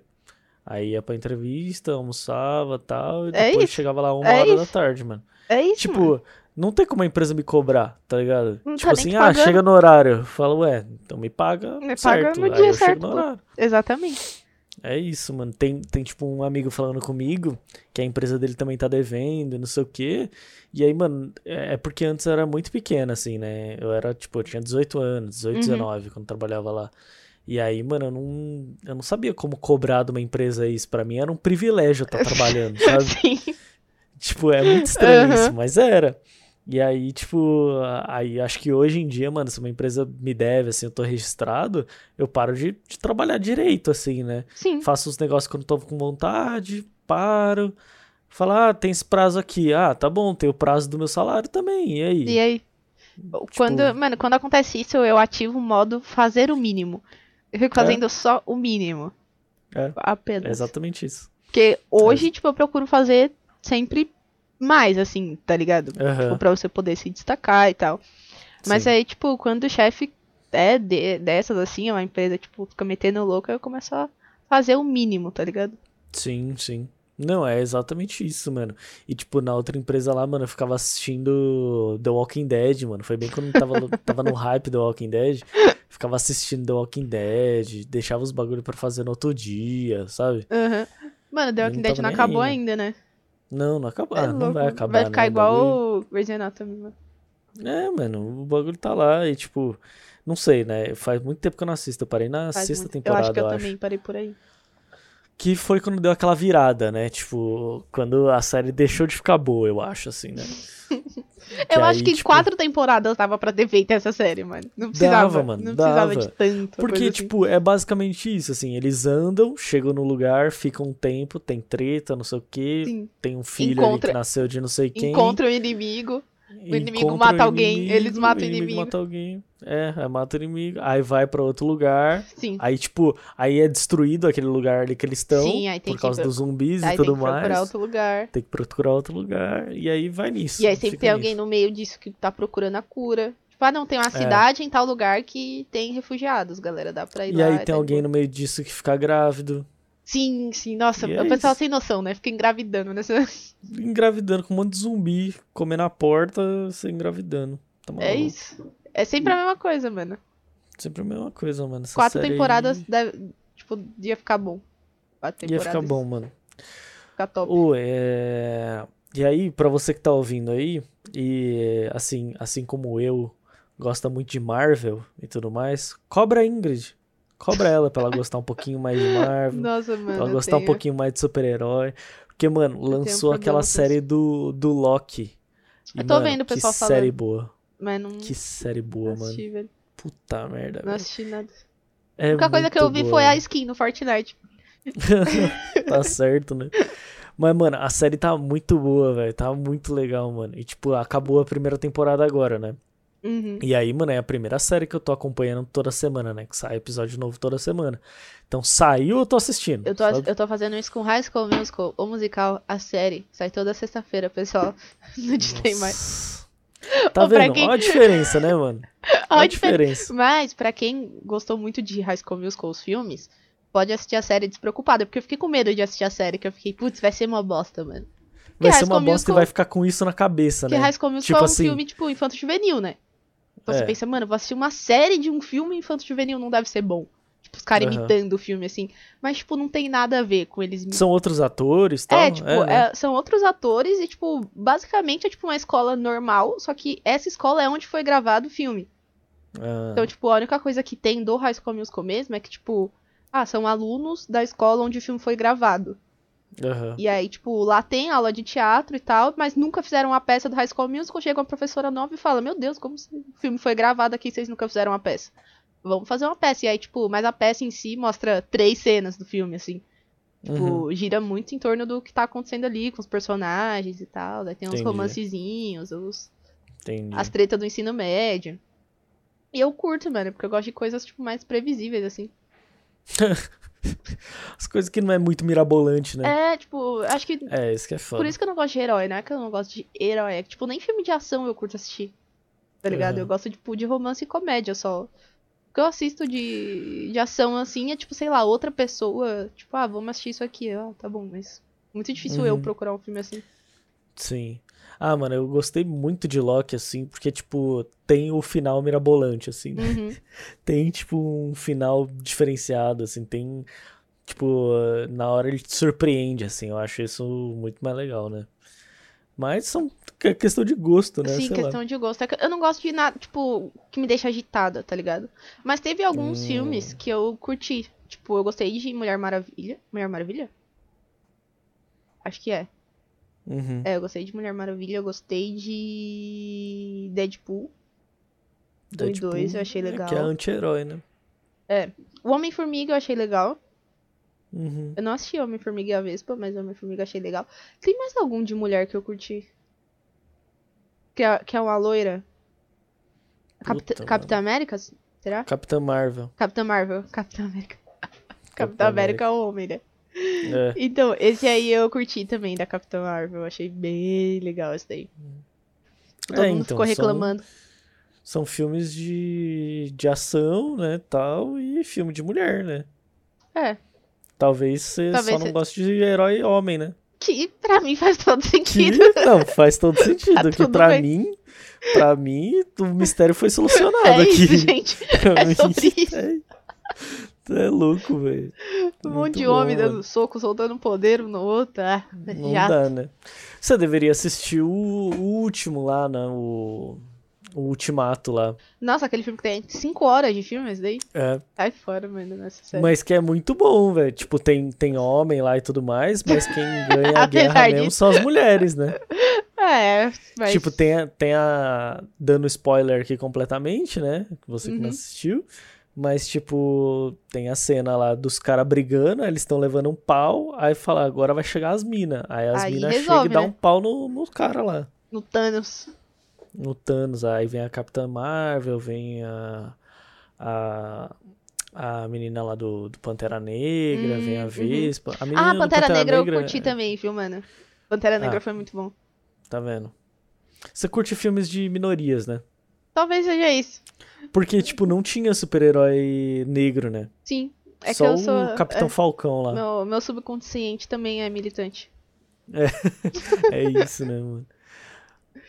Aí ia pra entrevista, almoçava tal, e É depois isso. chegava lá uma É hora da isso. tarde, mano. É isso, mano. Tipo, não tem como a empresa me cobrar, tá ligado? Não tá tipo nem assim, ah, chega no horário. Eu falo, ué, então me paga Me paga certo. no Aí dia eu certo, no. Exatamente. É isso, mano. Tem, tem tipo um amigo falando comigo que a empresa dele também tá devendo, não sei o quê. E aí, mano, é é porque antes eu era muito pequena, assim, né? Eu era, tipo, eu tinha 18 anos, 18, Uhum. 19, quando trabalhava lá. E aí, mano, eu não, eu não sabia como cobrar de uma empresa isso. Pra mim era um privilégio estar trabalhando, sabe? Sim. Tipo, é muito estranho Aham. isso, mas era. E aí, tipo, aí acho que hoje em dia, mano, se uma empresa me deve, assim, eu tô registrado, eu paro de, de trabalhar direito, assim, né? Sim. Faço os negócios quando tô com vontade, paro. Falar, ah, tem esse prazo aqui. Ah, tá bom, tem o prazo do meu salário também. E aí? E aí? Tipo, Quando, mano, quando acontece isso, eu ativo o modo fazer o mínimo. Eu fico É? fazendo só o mínimo. É, Apenas. é exatamente isso. Porque hoje, tipo, eu procuro fazer sempre mais, assim, tá ligado? Aham. Tipo, pra você poder se destacar e tal. Mas Sim. aí, tipo, quando o chefe é de- dessas, assim, uma empresa, tipo, fica metendo louco, eu começo a fazer o mínimo, tá ligado? Sim, sim. Não, é exatamente isso, mano. E, tipo, na outra empresa lá, mano, eu ficava assistindo The Walking Dead, mano. Foi bem quando tava, no- tava no hype do Walking Dead. Ficava assistindo The Walking Dead, deixava os bagulho pra fazer no outro dia, sabe? Aham. Mano, The Walking não Dead não acabou aí, ainda, né? Não, não acabou. É Ah, não vai acabar, Vai né? ficar igual o Grey's Anatomy, mano. É, mano, o bagulho tá lá e, tipo, não sei, né? Faz muito tempo que eu não assisto. Eu parei na Faz sexta muito- temporada, Eu acho que eu, eu acho. também parei por aí. Que foi quando deu aquela virada, né? Tipo, quando a série deixou de ficar boa, eu acho, assim, né? Eu acho aí, que tipo, quatro temporadas dava pra ter feito essa série, mano. Não precisava, Dava, mano, não precisava dava. de tanto. Porque, assim. tipo, é basicamente isso, assim, eles andam, chegam no lugar, ficam um tempo, tem treta, não sei o quê, Sim. tem um filho ali Encontra- que nasceu de não sei quem. Encontra o inimigo. Inimigo encontra mata o alguém, eles matam o inimigo. mata alguém. É, aí mata o inimigo, aí vai pra outro lugar, Sim. aí, tipo, aí é destruído aquele lugar ali que eles estão, Sim, aí tem por que causa pro- dos zumbis Aí e tem tudo que procurar mais. outro lugar. Tem que procurar outro lugar, e aí vai nisso. E aí sempre tem alguém nisso. no meio disso que tá procurando a cura. Tipo, ah, não, tem É. uma cidade em tal lugar que tem refugiados, galera. Dá pra ir E lá. aí tá tem alguém no meio disso que fica grávido, Sim, sim. Nossa, E é o pessoal isso. sem noção, né? Fica engravidando nessa. engravidando com um monte de zumbi, comendo a porta, você engravidando. Tá É isso. É sempre a mesma coisa, mano. Sempre a mesma coisa, mano. Essa Quatro série aí temporadas, deve, tipo, ia ficar bom. Quatro Ia temporadas. ficar bom, mano. Ficar top. Ô, é... E aí, pra você que tá ouvindo aí, e assim, assim como eu, gosta muito de Marvel e tudo mais, cobra Ingrid. Cobra ela pra ela gostar um pouquinho mais de Marvel, Nossa, pra mano. ela eu gostar um tenho- pouquinho mais de super-herói. Porque, mano, um lançou problema aquela série do, do Loki. E, Eu tô mano, vendo o pessoal que série falando. boa. Mas não, Que série boa, não mano. assisti, velho. Puta merda, Não velho. assisti nada. É a única coisa que eu vi boa, foi a skin no Fortnite. Tá certo, né? Mas, mano, a série tá muito boa, velho. Tá muito legal, mano. E, tipo, acabou a primeira temporada agora, né? Uhum. E aí, mano, é a primeira série que eu tô acompanhando toda semana, né? Que sai episódio novo toda semana. Então, saiu, eu tô assistindo. Eu tô, sabe? eu tô fazendo isso com High School Musical, o musical, a série. Sai toda sexta-feira, pessoal. No Disney mais. Tá pra vendo? quem- Olha a diferença, né, mano? Olha a diferença. Mas, pra quem gostou muito de High School Musical, os filmes, pode assistir a série despreocupada. Porque eu fiquei com medo de assistir a série, que eu fiquei, putz, vai ser uma bosta, mano. Vai High ser uma bosta e vai ficar com isso na cabeça, Porque né? High School Musical Tipo é um assim- filme, tipo, infanto-juvenil, né? Então você É. pensa, mano, vou assistir uma série de um filme infanto-juvenil, não deve ser bom. Tipo, os caras Aham. imitando o filme, assim. Mas, tipo, não tem nada a ver com eles São outros atores tal. É, tipo, né? é, são outros atores e, tipo, basicamente é tipo uma escola normal, só que essa escola é onde foi gravado o filme. Ah, Então, tipo, a única coisa que tem do High School Musical mesmo é que, tipo, ah, são alunos da escola onde o filme foi gravado. Aham. E aí, tipo, lá tem aula de teatro e tal, mas nunca fizeram uma peça do High School Musical. Chega uma professora nova e fala: Meu Deus, como o filme foi gravado aqui e vocês nunca fizeram uma peça? Vamos fazer uma peça. E aí, tipo, mas a peça em si mostra três cenas do filme, assim. Tipo, Uhum. gira muito em torno do que tá acontecendo ali com os personagens e tal. Daí tem uns Entendi. romancezinhos, os, Entendi. as tretas do ensino médio. E eu curto, mano, porque eu gosto de coisas, tipo, mais previsíveis, assim. As coisas que não é muito mirabolante, né? É, tipo, acho que. É, isso que é foda. Por isso que eu não gosto de herói, não é que eu não gosto de herói. É que, tipo, nem filme de ação eu curto assistir. Tá ligado? Aham. Eu gosto, tipo, de romance e comédia só. O que eu assisto de, de ação, assim, é, tipo, sei lá, outra pessoa. Tipo, ah, vamos assistir isso aqui. Ah, tá bom, mas. Muito difícil eu Uhum. procurar um filme assim. Sim. Ah, mano, eu gostei muito de Loki, assim, porque, tipo, tem o final mirabolante, assim, né? Uhum. Tem, tipo, um final diferenciado, assim, tem, tipo, na hora ele te surpreende, assim, eu acho isso muito mais legal, né? Mas são é questão de gosto, né? Sim, Sei lá. questão de gosto. É eu não gosto de nada, tipo, que me deixa agitada, tá ligado? Mas teve alguns Hum. filmes que eu curti. Tipo, eu gostei de Mulher Maravilha. Mulher Maravilha? Acho que é. Uhum. É, eu gostei de Mulher Maravilha, eu gostei de Deadpool. E dois eu achei É, legal. que é anti-herói, né? O Homem-Formiga eu achei legal. Uhum. Eu não assisti Homem-Formiga e a Vespa, mas Homem-Formiga eu achei legal. Tem mais algum de mulher que eu curti? Que é, que é uma loira? Capitã América? Será? Capitã Marvel. Capitã Marvel. Capitã América. Capitã América é o homem, né? É. Então, esse aí eu curti também da Capitã Marvel. Achei bem legal esse daí. Todo É, mundo então, ficou são- reclamando. São filmes de, de ação, né, tal, e filme de mulher, né? É. Talvez você Talvez só não cê- goste de herói homem, né? Que pra mim faz todo Que sentido. não, faz todo sentido. Tá que pra bem. mim, pra mim, o mistério foi solucionado É aqui. isso, gente. É mim, sobre isso. É, é louco, velho. Um monte de bom, homem mano. dando soco, soltando poder um no outro. Ah, Não dá, né? Você deveria assistir o, o último lá, né? O, o Ultimato lá. Nossa, aquele filme que tem 5 horas de filme, esse daí. É, Sai fora, mano, nessa série. mas que é muito bom, velho. Tipo, tem, tem homem lá e tudo mais, mas quem ganha a guerra mesmo são as mulheres, né? É, mas. Tipo, tem a, tem a. Dando spoiler aqui completamente, né? Que você que não Uhum. assistiu. Mas, tipo, tem a cena lá dos caras brigando, eles estão levando um pau, aí fala, agora vai chegar as minas. Aí as minas chegam e dão né? um pau no, no cara lá. No Thanos. No Thanos, aí vem a Capitã Marvel, vem a. A, a menina lá do, do Pantera Negra, Hum, vem a uhum. Vespa. A menina Ah, do Pantera, Negra, eu Negra, curti também, viu, mano? Pantera Negra Ah. foi muito bom. Tá vendo? Você curte filmes de minorias, né? Talvez seja isso. Porque, tipo, não tinha super-herói negro, né? Sim. É Só que eu sou. o Capitão Falcão lá. é, meu, meu subconsciente também é militante. É isso, né, mano?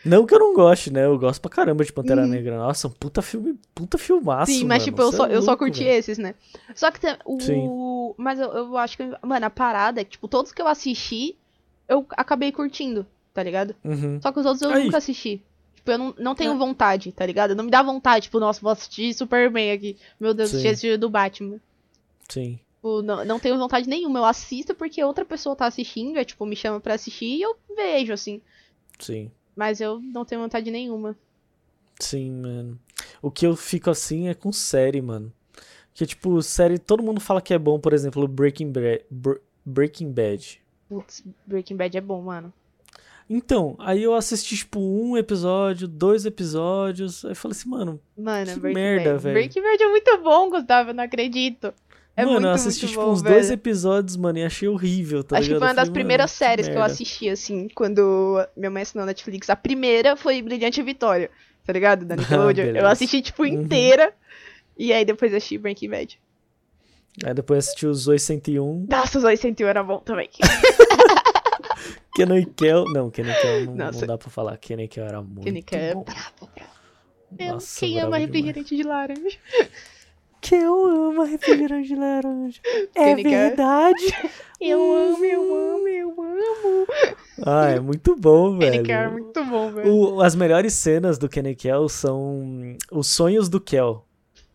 Não que eu não goste, né? Eu gosto pra caramba de Pantera Uhum. Negra. Nossa, um puta filme, puta filmaço, Sim, mas mano. tipo, eu só, é eu só curti velho. esses, né? Só que tem o. Sim. Mas eu, eu acho que. Mano, a parada é que, tipo, todos que eu assisti, eu acabei curtindo, tá ligado? Uhum. Só que os outros eu Aí. nunca assisti. Tipo, eu não, não tenho É. vontade, tá ligado? Não me dá vontade, tipo, nossa, vou assistir Superman aqui. Meu Deus, assisti esse do Batman. Sim. Tipo, não, não tenho vontade nenhuma. Eu assisto porque outra pessoa tá assistindo, é tipo, me chama pra assistir e eu vejo, assim. Sim. Mas eu não tenho vontade nenhuma. Sim, mano. O que eu fico assim é com série, mano. Que, tipo, série, todo mundo fala que é bom, por exemplo, Breaking Bad. Breaking Bad. Putz, Breaking Bad é bom, mano. Então, aí eu assisti, tipo, um episódio, dois episódios. Aí eu falei assim, mano, Mano, Que Breaking merda, velho. Breaking Bad é muito bom, Gustavo, eu não acredito. É mano, muito, eu assisti, tipo, bom, uns dois velho. episódios, mano, e achei horrível, tá Acho que ligado? foi uma Eu das falei, primeiras séries que eu merda. assisti, assim, quando minha mãe assinou Netflix. A primeira foi Brilhante Vitória, tá ligado? Da Nickelodeon. eu beleza. assisti, tipo, Uhum. inteira. E aí depois assisti Breaking Bad. Aí depois assisti os 801, Nossa, os 801 era bom também. Kenan Kel. Não, Kenan Kel não, não dá pra falar. Kenan Kel era muito Kenny é bom. brabo, brabo. Nossa, quem ama refrigerante de laranja? Que eu amo refrigerante de laranja. É Kel. verdade. Eu amo, eu amo, eu amo. Ah, é muito bom, velho. é muito bom, velho. O- as melhores cenas do Kenny Kel são os sonhos do Kel.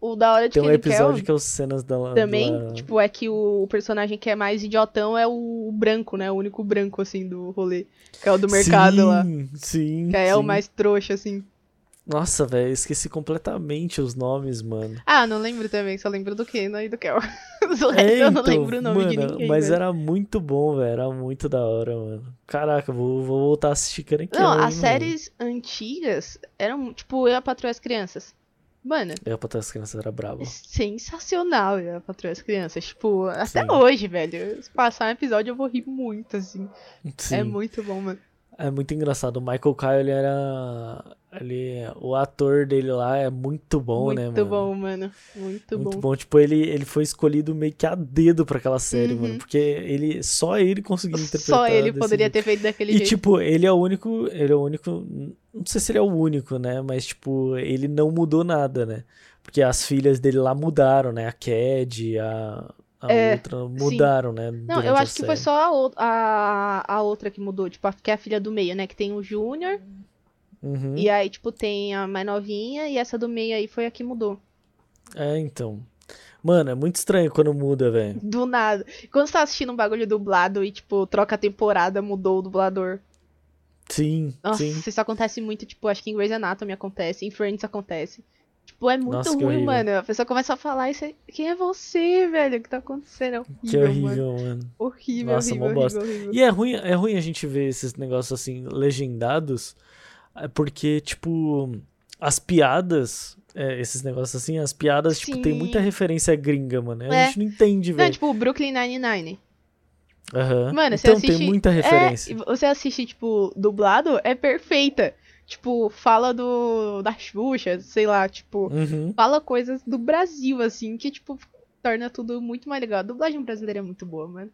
O da hora de Tem um episódio Kel que é os cenas da também, da- tipo, é que o personagem que é mais idiotão é o branco, né? O único branco, assim, do rolê. Que é o do mercado sim, lá. Sim, Que é o sim. mais trouxa, assim. Nossa, velho, esqueci completamente os nomes, mano. Ah, não lembro também, só lembro do Kenan e do Kel. É, eu não então, lembro o nome de mano, ninguém. Mas velho. era muito bom, velho. Era muito da hora, mano. Caraca, vou, vou voltar a assistir Kel, Não, as mano. séries antigas eram, tipo, Eu, a Patroa as Crianças. Mano, Eu, pra as crianças, era brabo. sensacional Eu, a Patroa e as Crianças. Tipo, até Sim. hoje, velho. Se passar um episódio eu vou rir muito, assim. Sim. É muito bom, mano. É muito engraçado. O Michael Kyle, ele era. Ele, o ator dele lá é muito bom, muito né, mano? bom, mano. Muito, Muito bom. bom. Tipo, ele, ele foi escolhido meio que a dedo pra aquela série, Uhum. mano. Porque ele, só ele conseguiu interpretar. Só ele poderia jeito. ter feito daquele E, jeito. tipo, ele é o único. Ele é o único. Não sei se ele é o único, né? Mas, tipo, ele não mudou nada, né? Porque as filhas dele lá mudaram, né? A Cad, a, a É, outra mudaram, né? Não, eu acho que foi só a, a, a outra que mudou, tipo, a, que é a filha do meio, né? Que tem o Júnior, Uhum. e aí, tipo, tem a mais novinha, e essa do meio aí foi a que mudou. É, então. Mano, é muito estranho quando muda, velho. Do nada. Quando você tá assistindo um bagulho dublado e, tipo, troca a temporada, mudou o dublador. Sim, Nossa, sim. isso acontece muito, tipo, acho que em Grey's Anatomy acontece, em Friends acontece. Tipo, é muito Nossa, ruim, mano. A pessoa começa a falar e você. Quem é você, velho? O que tá acontecendo? É horrível, Que mano. horrível, mano. Horrível, Nossa, horrível, horrível, horrível. E é ruim, é ruim a gente ver esses negócios assim, legendados, é porque, tipo, as piadas, é, esses negócios assim, as piadas, tipo, tem Sim. muita referência gringa, mano. A É. gente não entende, Não, velho. tipo, Brooklyn Nine-Nine. Aham. Mano, você então assiste. tem muita referência. É, e você assiste, tipo, dublado, é perfeita. Tipo, fala do. da Xuxa, sei lá, tipo. Uhum. Fala coisas do Brasil, assim, que, tipo, torna tudo muito mais legal. A dublagem brasileira é muito boa, mano.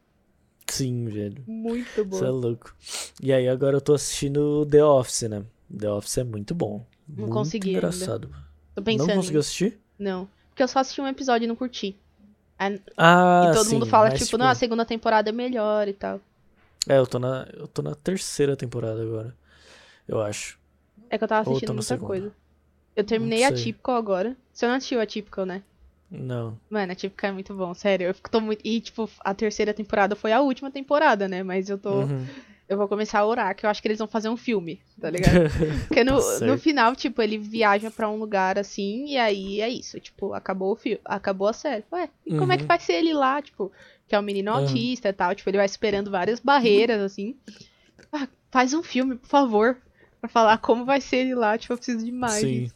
Sim, velho. Muito Você é boa. louco. E aí agora eu tô assistindo The Office, né? The Office é muito bom. Não muito consegui ainda. engraçado. Tô pensando. Não conseguiu assistir? Não. Porque eu só assisti um episódio e não curti. Aí- Ah, e todo sim, mundo fala, mas, tipo, não, a segunda temporada é melhor e tal. É, eu tô na, eu tô na terceira temporada agora. Eu acho. É que eu tava assistindo muita segunda. coisa. Eu terminei a. Typical agora. Você não assistiu a Typical, né? Não. Mano, a Typical é muito bom, sério. Eu fico- tô muito. E, tipo, a terceira temporada foi a última temporada, né? Mas eu tô. Uhum. Eu vou começar a orar, que eu acho que eles vão fazer um filme, tá ligado? Porque no, Tá no final, tipo, ele viaja pra um lugar assim, e aí é isso. Tipo, acabou o filme. Acabou a série. Ué, e como é que Uhum. vai ser ele lá, tipo, que é um menino Uhum. autista e tal, tipo, ele vai superando várias barreiras, assim. Ah, faz um filme, por favor. Pra falar como vai ser ele lá, tipo, eu preciso de mais. Sim.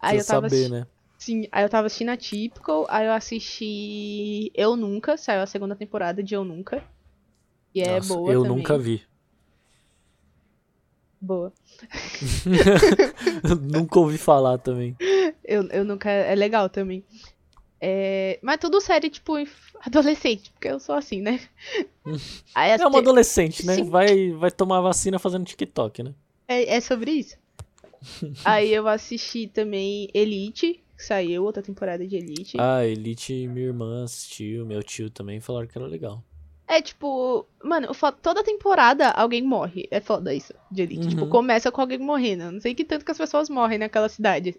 Aí eu tava saber, né? Sim, aí eu tava assistindo a Typical, aí eu assisti Eu Nunca, saiu a segunda temporada de Eu Nunca. E é Nossa, boa eu também. nunca vi. Boa. nunca ouvi falar também. Eu, eu nunca. É legal também. É, mas tudo série, tipo, adolescente, porque eu sou assim, né? É uma te- adolescente, né? Sim. Vai, vai tomar vacina fazendo TikTok, né? É, é sobre isso. Aí eu assisti também Elite, que saiu outra temporada de Elite. Ah, Elite, minha irmã assistiu, meu tio também falaram que era legal. É tipo, mano, toda temporada alguém morre. É foda isso de Elite. Tipo, Uhum. começa com alguém morrendo. Não sei que tanto que as pessoas morrem naquela cidade.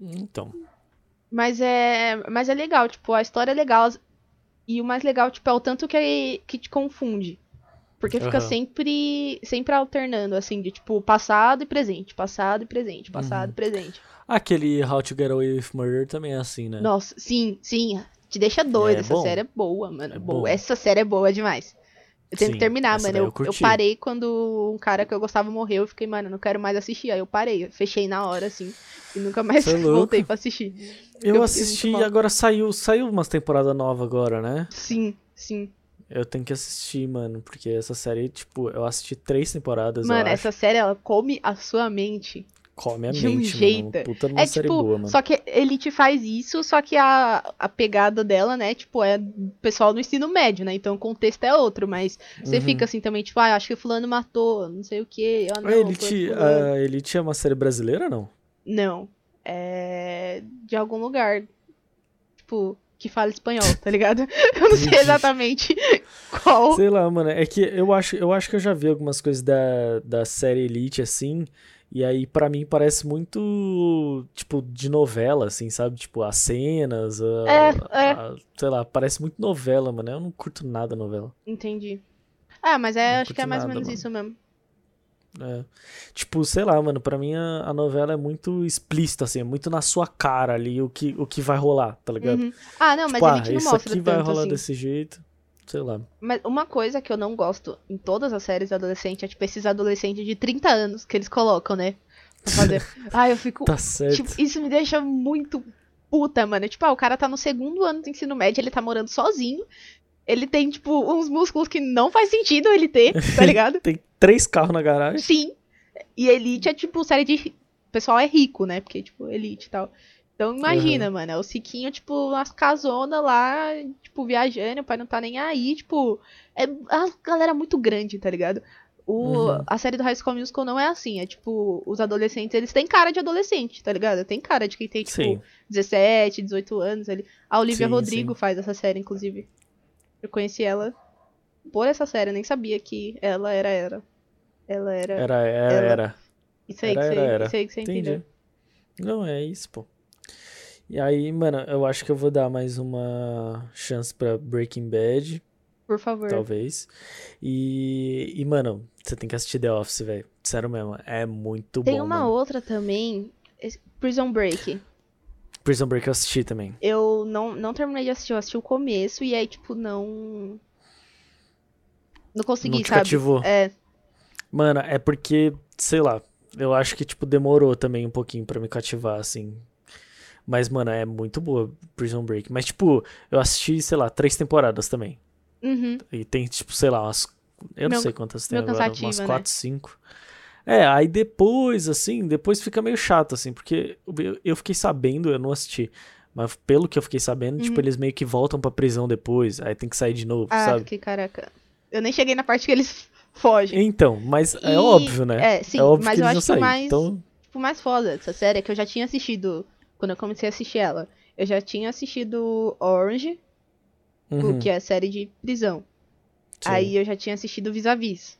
Então. Mas é, mas é legal, tipo, a história é legal. E o mais legal, tipo, é o tanto que, que te confunde. Porque fica Aham. sempre sempre alternando, assim, de tipo, passado e presente, passado e presente, passado Uhum. e presente. Aquele How to Get Away with Murder também é assim, né? Nossa, sim, sim. Te deixa doido. É Essa bom. série é boa, mano. É boa. Essa série é boa demais. Eu tenho Sim, que terminar, mano. Eu, eu eu parei quando um cara que eu gostava morreu. Eu fiquei, mano, não quero mais assistir. Aí eu parei. Fechei na hora, assim. E nunca mais é voltei pra assistir. Eu, eu assisti e agora saiu, saiu umas temporadas novas agora, né? Sim, sim. Eu tenho que assistir, mano, porque essa série, tipo, eu assisti três temporadas, Mano, eu acho. essa série, ela come a sua mente. Come a de um mente, jeito. mano. Puta numa é série tipo, boa, mano. só que Elite faz isso, só que a, a pegada dela, né, tipo, é pessoal no ensino médio, né? Então o contexto é outro, mas você Uhum. fica assim também, tipo, ah, acho que fulano matou, não sei o quê. Ah, não, a, Elite, a Elite é uma série brasileira, não? Não. É de algum lugar, tipo, que fala espanhol, tá ligado? Eu não sei exatamente qual. Sei lá, mano. É que eu acho, eu acho que eu já vi algumas coisas da, da série Elite, assim. E aí, pra mim, parece muito, tipo, de novela, assim, sabe? Tipo, as cenas, a, É, é. a- sei lá, parece muito novela, mano. Eu não curto nada novela. Entendi. Ah, mas é, Não acho que é mais ou menos mano. isso mesmo. É. Tipo, sei lá, mano, pra mim a, a novela é muito explícita, assim, é muito na sua cara ali o que, o que vai rolar, tá ligado? Uhum. Ah, não, mas tipo, a ah, gente não isso mostra aqui vai tanto rolar assim. desse jeito, sei lá. Mas uma coisa que eu não gosto em todas as séries adolescentes é, tipo, esses adolescentes de 30 anos que eles colocam, né? Pra fazer. ah, eu fico. Tá certo. Tipo, isso me deixa muito puta, mano. Tipo, ah, o cara tá no segundo ano do ensino médio, ele tá morando sozinho. Ele tem, tipo, uns músculos que não faz sentido ele ter, tá ligado? Tem três carros na garagem. Sim. E Elite é, tipo, série de. O pessoal é rico, né? Porque, tipo, Elite e tal. Então imagina, mano. É o Siquinho, tipo, nas casonas lá, tipo, viajando, o pai não tá nem aí, tipo. É a galera muito grande, tá ligado? O, Uhum. A série do High School Musical não é assim. É tipo, os adolescentes, eles têm cara de adolescente, tá ligado? Tem cara de quem tem, tipo, Sim. 17, 18 anos ali. A Olivia Sim, Rodrigo sim. faz essa série, inclusive. Eu conheci ela por essa série, eu nem sabia que ela era era. Ela era. Era, era, Ela- era. Isso aí Era, que você, era, era. Isso aí que você entendeu. Não, é isso, pô. E aí, mano, eu acho que eu vou dar mais uma chance pra Breaking Bad, Por favor. talvez. E, e mano, você tem que assistir The Office, velho. Sério mesmo, é muito Tem bom. uma mano. outra também, Prison Break. Prison Break eu assisti também. Eu não, não terminei de assistir, eu assisti o começo e aí, tipo, não. Não consegui, Não te sabe? cativou? É, Mano, é porque, sei lá, eu acho que, tipo, demorou também um pouquinho pra me cativar, assim. Mas, mano, é muito boa Prison Break. Mas, tipo, eu assisti, sei lá, três temporadas também. uhum. E tem, tipo, sei lá, umas. Eu não Meu- sei quantas tem agora, umas né? quatro, cinco. É, aí depois, assim, depois fica meio chato, assim, porque eu, fiquei sabendo, eu não assisti. Mas pelo que eu fiquei sabendo, tipo, Uhum. eles meio que voltam pra prisão depois, aí tem que sair de novo, Ah, sabe? que caraca. Eu nem cheguei na parte que eles fogem. Então, mas é E- óbvio, né? É, sim, óbvio mas que eu eles acho que o sair. mais, Então, tipo, mais foda dessa série é que eu já tinha assistido. Quando eu comecei a assistir ela, eu já tinha assistido Orange, uhum, que é a série de prisão. sim. Aí eu já tinha assistido Vis-a-Vis.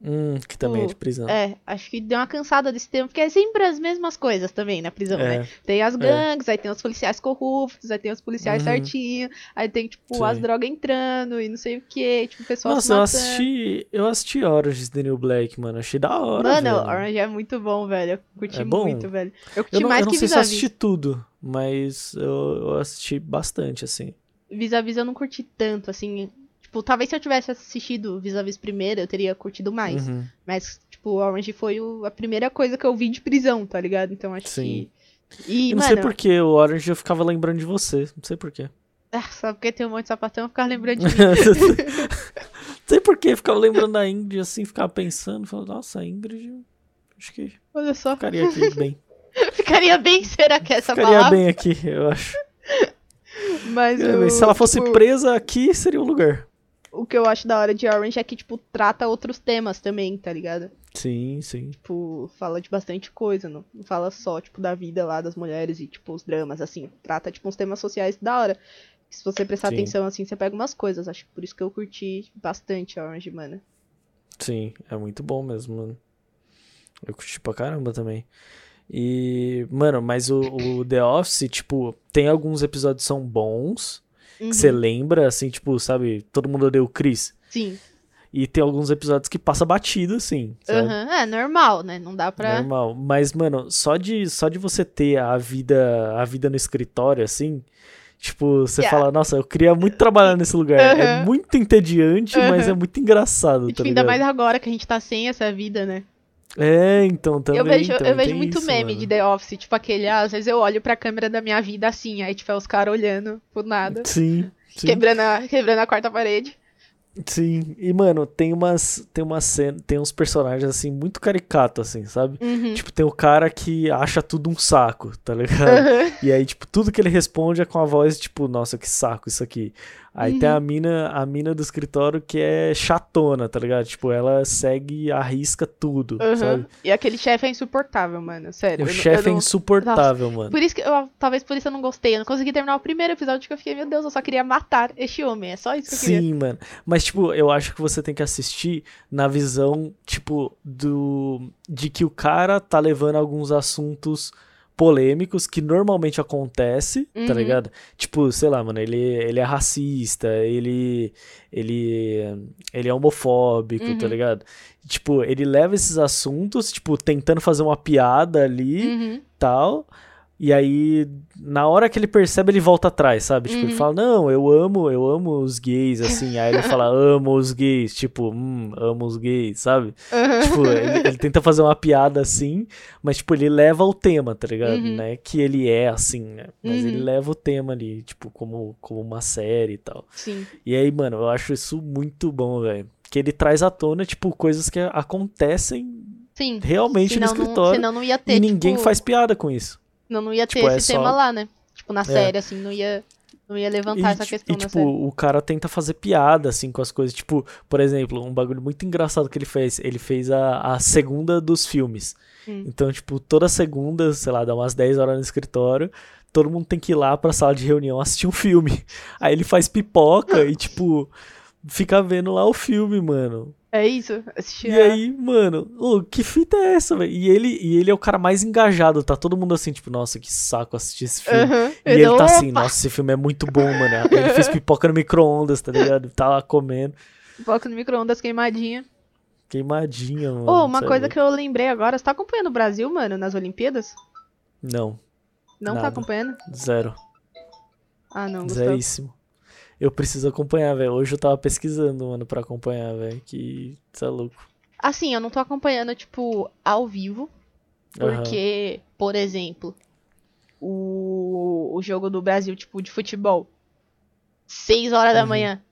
Hum, que também é de prisão. É, acho que deu uma cansada desse tema, porque é sempre as mesmas coisas também na prisão, É. né? Tem as gangues, aí tem os policiais corruptos, aí tem os policiais Uhum. certinho, aí tem, tipo, Sim. as drogas entrando e não sei o que, tipo, o pessoal Nossa, eu assisti. Eu assisti Orange New Black, mano. Achei da hora. Mano, velho. Orange é muito bom, velho. Eu curti É muito, velho. Eu curti Eu não, mais eu não que sei se eu assisti tudo, mas eu, eu assisti bastante, assim. Vis-a-Vis eu não curti tanto, assim. Tipo, talvez se eu tivesse assistido Vis-a-Vis primeiro, eu teria curtido mais. Uhum. Mas, tipo, Orange foi o- a primeira coisa que eu vi de prisão, tá ligado? Então acho Sim. que. E, Eu não mano, sei porquê, o Orange eu ficava lembrando de você. Não sei porquê. ah, só porque tem um monte de sapatão, eu ficava lembrando de mim. não sei porquê, ficava lembrando da Ingrid, assim, ficava pensando, falando, nossa, a Ingrid, acho que Olha só. ficaria aqui bem. Ficaria bem, será que é essa Ficaria palavra? bem aqui, eu acho. Mas, É, se ela fosse tipo, presa aqui, seria o lugar. O que eu acho da hora de Orange é que, tipo, trata outros temas também, tá ligado? Sim, sim. Tipo, fala de bastante coisa, não, não fala só, tipo, da vida lá das mulheres e, tipo, os dramas, assim. Trata, tipo, uns temas sociais da hora. Se você prestar Sim. atenção, assim, você pega umas coisas. Acho que por isso que eu curti bastante Orange, mano. Sim, é muito bom mesmo, mano. Eu curti pra caramba também. E, mano, mas o, o The Office, tipo, tem alguns episódios que são bons, Uhum. que você lembra, assim, tipo, sabe, todo mundo odeia o Chris. Sim. E tem alguns episódios que passa batido, assim? Aham. É normal, né? Não dá pra. Normal. Mas, mano, só de, só de você ter a vida, a vida no escritório, assim, tipo, você Yeah. fala, nossa, eu queria muito trabalhar nesse lugar. É Aham. muito entediante, mas Aham. é muito engraçado, tá Tipo, ainda ligado? mais agora que a gente tá sem essa vida, né? É, então, também. eu vejo, eu também vejo muito isso, meme mano. de The Office, tipo aquele, ah, às vezes eu olho pra câmera da minha vida assim, aí tipo é os caras olhando por nada, Sim, sim, quebrando a, quebrando a quarta parede. sim. E, mano, tem umas, tem uma cena, tem uns personagens, assim, muito caricatos, assim, sabe? Uhum. Tipo, tem o cara que acha tudo um saco, tá ligado? Aham. E aí, tipo, tudo que ele responde é com a voz, tipo, nossa, que saco isso aqui. Aí tem Uhum. a mina, a mina do escritório que é chatona, tá ligado? Tipo, ela segue arrisca tudo, Aham. sabe? E aquele chefe é insuportável, mano. Sério. O chefe é não- insuportável, mano. Por isso que eu, talvez por isso eu não gostei. Eu não consegui terminar o primeiro episódio que eu fiquei, meu Deus, eu só queria matar este homem. É só isso que eu queria. Sim, mano. Mas, tipo, eu acho que você tem que assistir na visão, tipo, do. De que o cara tá levando alguns assuntos polêmicos que normalmente acontece, tá Uhum. ligado? Tipo, sei lá, mano, ele, ele é racista, ele. Ele. Ele é homofóbico, tá Uhum. ligado? Tipo, ele leva esses assuntos, tipo, tentando fazer uma piada ali Uhum. tal. E aí, na hora que ele percebe, ele volta atrás, sabe? Tipo, ele Uhum. fala, não, eu amo, eu amo os gays, assim. Aí ele fala, amo os gays, tipo, hum, amo os gays, sabe? Aham. Tipo, ele, ele tenta fazer uma piada assim, mas, tipo, ele leva o tema, tá ligado? Uhum. Né? Que ele é assim, né? Mas ele Uhum. leva o tema ali, tipo, como, como uma série e tal. Sim. E aí, mano, eu acho isso muito bom, velho. Que ele traz à tona, tipo, coisas que acontecem Sim. realmente senão no escritório. Não, senão não ia ter. e ninguém tipo, faz piada com isso. Senão não ia ter tipo, é esse só- tema lá, né? Tipo, na série, assim, não ia, não ia levantar E, essa questão e, na tipo, série. o cara tenta fazer piada, assim, com as coisas. Tipo, por exemplo, um bagulho muito engraçado que ele fez. Ele fez a, a segunda dos filmes. Hum. Então, tipo, toda segunda, sei lá, dá umas 10 horas no escritório. Todo mundo tem que ir lá pra sala de reunião assistir um filme. Aí ele faz pipoca e, tipo, fica vendo lá o filme, mano. É isso? Assistir E a- aí, mano, ô, que fita é essa, velho? E ele, e ele é o cara mais engajado, tá todo mundo assim, tipo, nossa, que saco assistir esse filme. Aham. E ele Eu, tá assim, opa, nossa, esse filme é muito bom, mano. Ele fez pipoca no micro-ondas, tá ligado? Tá lá comendo. Pipoca no micro-ondas queimadinha. Queimadinha, mano. Ô, uma é coisa que eu lembrei agora, você tá acompanhando o Brasil, mano, nas Olimpíadas? Não, Não tá Nada. acompanhando? zero. Ah, não, Gustavo. Zeríssimo. Eu preciso acompanhar, velho. Hoje eu tava pesquisando, mano, pra acompanhar, velho. Que você é louco. Assim, eu não tô acompanhando, tipo, ao vivo, porque, por exemplo, o, o jogo do Brasil, tipo, de futebol, 6 horas da Uhum. manhã.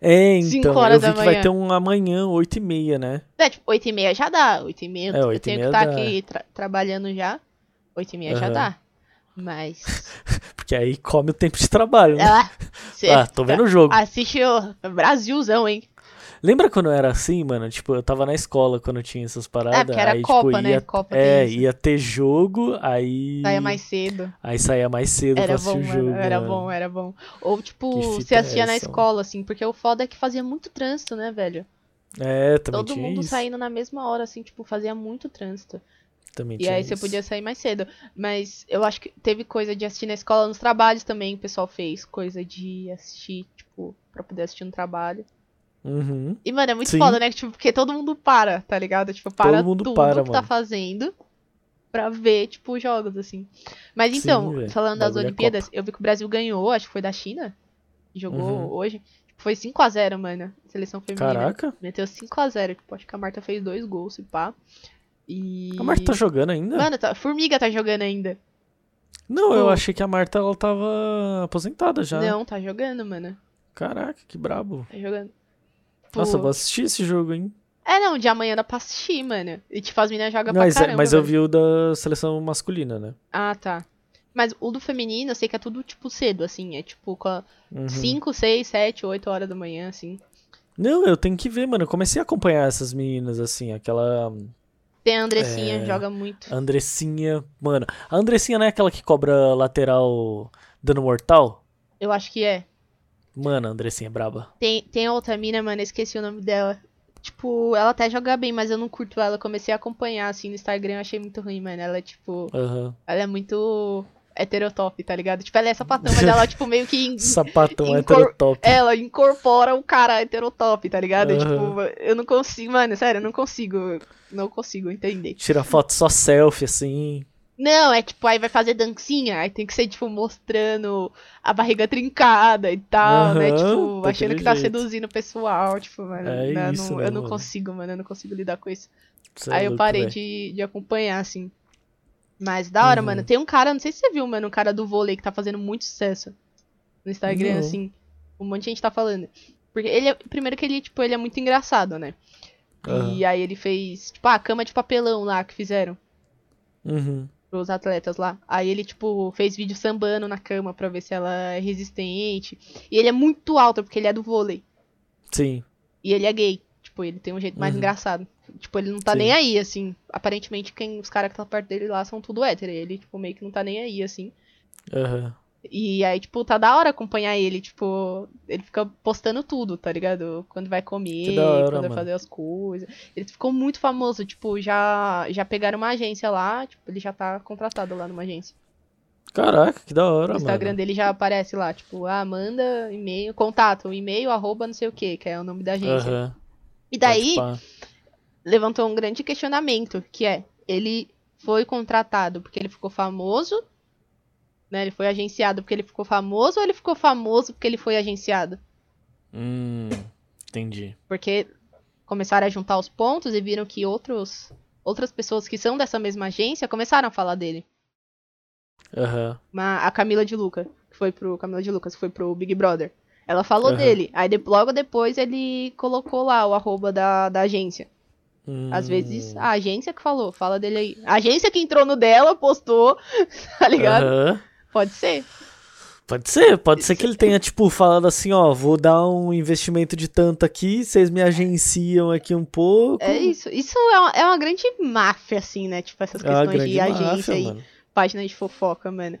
É, então, horas eu vi da que vai manhã. ter um amanhã, 8 e meia, né? É, tipo, 8 e meia já dá. 8 e meia É, eu 8 e tenho que estar dá. aqui tra- trabalhando já. 8 e meia já Aham. dá. Mas. Porque aí come o tempo de trabalho, né? Ah, Ah, tô vendo o jogo. Assiste o Brasilzão, hein? Lembra quando era assim, mano? Tipo, eu tava na escola quando tinha essas paradas. É, porque era aí, Copa, tipo, né? ia, Copa É, ia ter jogo, aí. Saia mais cedo. Aí saía mais cedo pra Era assistir bom, o jogo. Era mano. bom, era bom. Ou, Que tipo, você assistia é na escola, assim, porque o foda é que fazia muito trânsito, né, velho? É, também Todo mundo isso. saindo na mesma hora, assim, tipo, fazia muito trânsito. Também E aí você isso. podia sair mais cedo. Mas eu acho que teve coisa de assistir na escola, nos trabalhos também, o pessoal fez coisa de assistir, tipo, pra poder assistir no trabalho. Uhum. E, mano, é muito Sim. foda, né? Tipo, porque todo mundo para, tá ligado? Tipo, para mundo tudo para, que tá mano. fazendo pra ver, tipo, jogos, assim. Mas então, Sim, falando das é Olimpíadas, eu vi que o Brasil ganhou, acho que foi da China. Jogou Uhum. hoje. Foi 5x0, mano. Seleção feminina. Caraca, Meteu 5x0. Tipo, acho que a Marta fez dois gols, se pá. E. a Marta tá jogando ainda? Mano, tá... Formiga tá jogando ainda. Não, eu achei que a Marta ela tava aposentada já. Não, tá jogando, mano. Caraca, que brabo. Tá jogando. Nossa, Pô. eu vou assistir esse jogo, hein? É, não, de amanhã dá pra assistir, mano. E tipo, as meninas jogam Mas, pra é- caramba. mas eu vi o da seleção masculina, né? Ah, tá. Mas o do feminino, eu sei que é tudo, tipo, cedo, assim. É tipo, com Uhum. 5, 6, 7, 8 horas da manhã, assim. Não, eu tenho que ver, mano. Eu comecei a acompanhar essas meninas, assim, aquela Tem a Andressinha, É. joga muito. Andressinha. Mano, a Andressinha não é aquela que cobra lateral dando mortal? Eu acho que é. Mano, a Andressinha é braba. Tem, tem outra mina, mano, esqueci o nome dela. Tipo, ela até joga bem, mas eu não curto ela. Comecei a acompanhar, assim, no Instagram, achei muito ruim, mano. Ela é, tipo, Aham. ela é muito heterotop, tá ligado? Tipo, ela é sapatão, mas ela, tipo, meio que Sapatão Incor- heterotop. ela incorpora o cara heterotop, tá ligado? Aham. Tipo, eu não consigo, mano, sério, eu não consigo, não consigo entender. Tira foto só selfie, assim. Não, é tipo, aí vai fazer dancinha, aí tem que ser, tipo, mostrando a barriga trincada e tal, né? Aham, Tipo, achando que tá jeito. seduzindo o pessoal, tipo, mano, É eu isso, não, né, eu não mano? consigo, mano, eu não consigo lidar com isso. Cê é aí eu louco, parei velho. de, de acompanhar, assim. Mas da hora, Uhum. mano. Tem um cara, não sei se você viu, mano, um cara do vôlei que tá fazendo muito sucesso no Instagram, assim. Um monte de gente tá falando. Porque ele é, primeiro que ele, tipo, ele é muito engraçado, né? E aí ele fez, tipo, a cama de papelão lá que fizeram Uhum. pros atletas lá. Aí ele, tipo, fez vídeo sambando na cama pra ver se ela é resistente. E ele é muito alto, porque ele é do vôlei. Sim. E ele é gay. Tipo, ele tem um jeito mais Uhum. engraçado. Tipo, ele não tá Sim. nem aí, assim. Aparentemente, quem, os caras que estão perto dele lá são tudo hétero. Ele, tipo, meio que não tá nem aí, assim. Aham. E aí, tipo, tá da hora acompanhar ele. Tipo, ele fica postando tudo, tá ligado? Quando vai comer, hora, quando vai mano. fazer as coisas. Ele ficou muito famoso. Tipo, já, já pegaram uma agência lá. Tipo, ele já tá contratado lá numa agência. Caraca, que da hora, O Instagram mano. dele já aparece lá, tipo, ah, manda e-mail, contato, e-mail, arroba não sei o que, que é o nome da agência. Aham. E daí, levantou um grande questionamento, que é, ele foi contratado porque ele ficou famoso, né? Ele foi agenciado porque ele ficou famoso, ou ele ficou famoso porque ele foi agenciado? Hum, entendi. Porque começaram a juntar os pontos e viram que outros, outras pessoas que são dessa mesma agência começaram a falar dele. Aham. Uma- a Camila de Luca, que foi pro Camila de Lucas, que foi pro Big Brother. Ela falou Aham. dele. Aí de- logo depois ele colocou lá o arroba da, da agência. Às Hum, vezes a agência que falou, fala dele aí. A agência que entrou no dela, postou, tá ligado? Aham. Pode ser. Pode ser, pode ser que ele tenha, tipo, falado assim, ó, vou dar um investimento de tanto aqui, vocês me agenciam aqui um pouco. É isso. Isso é uma, é uma grande máfia, assim, né? Tipo, essas É questões grande de agência máfia, aí, mano. página de fofoca, mano.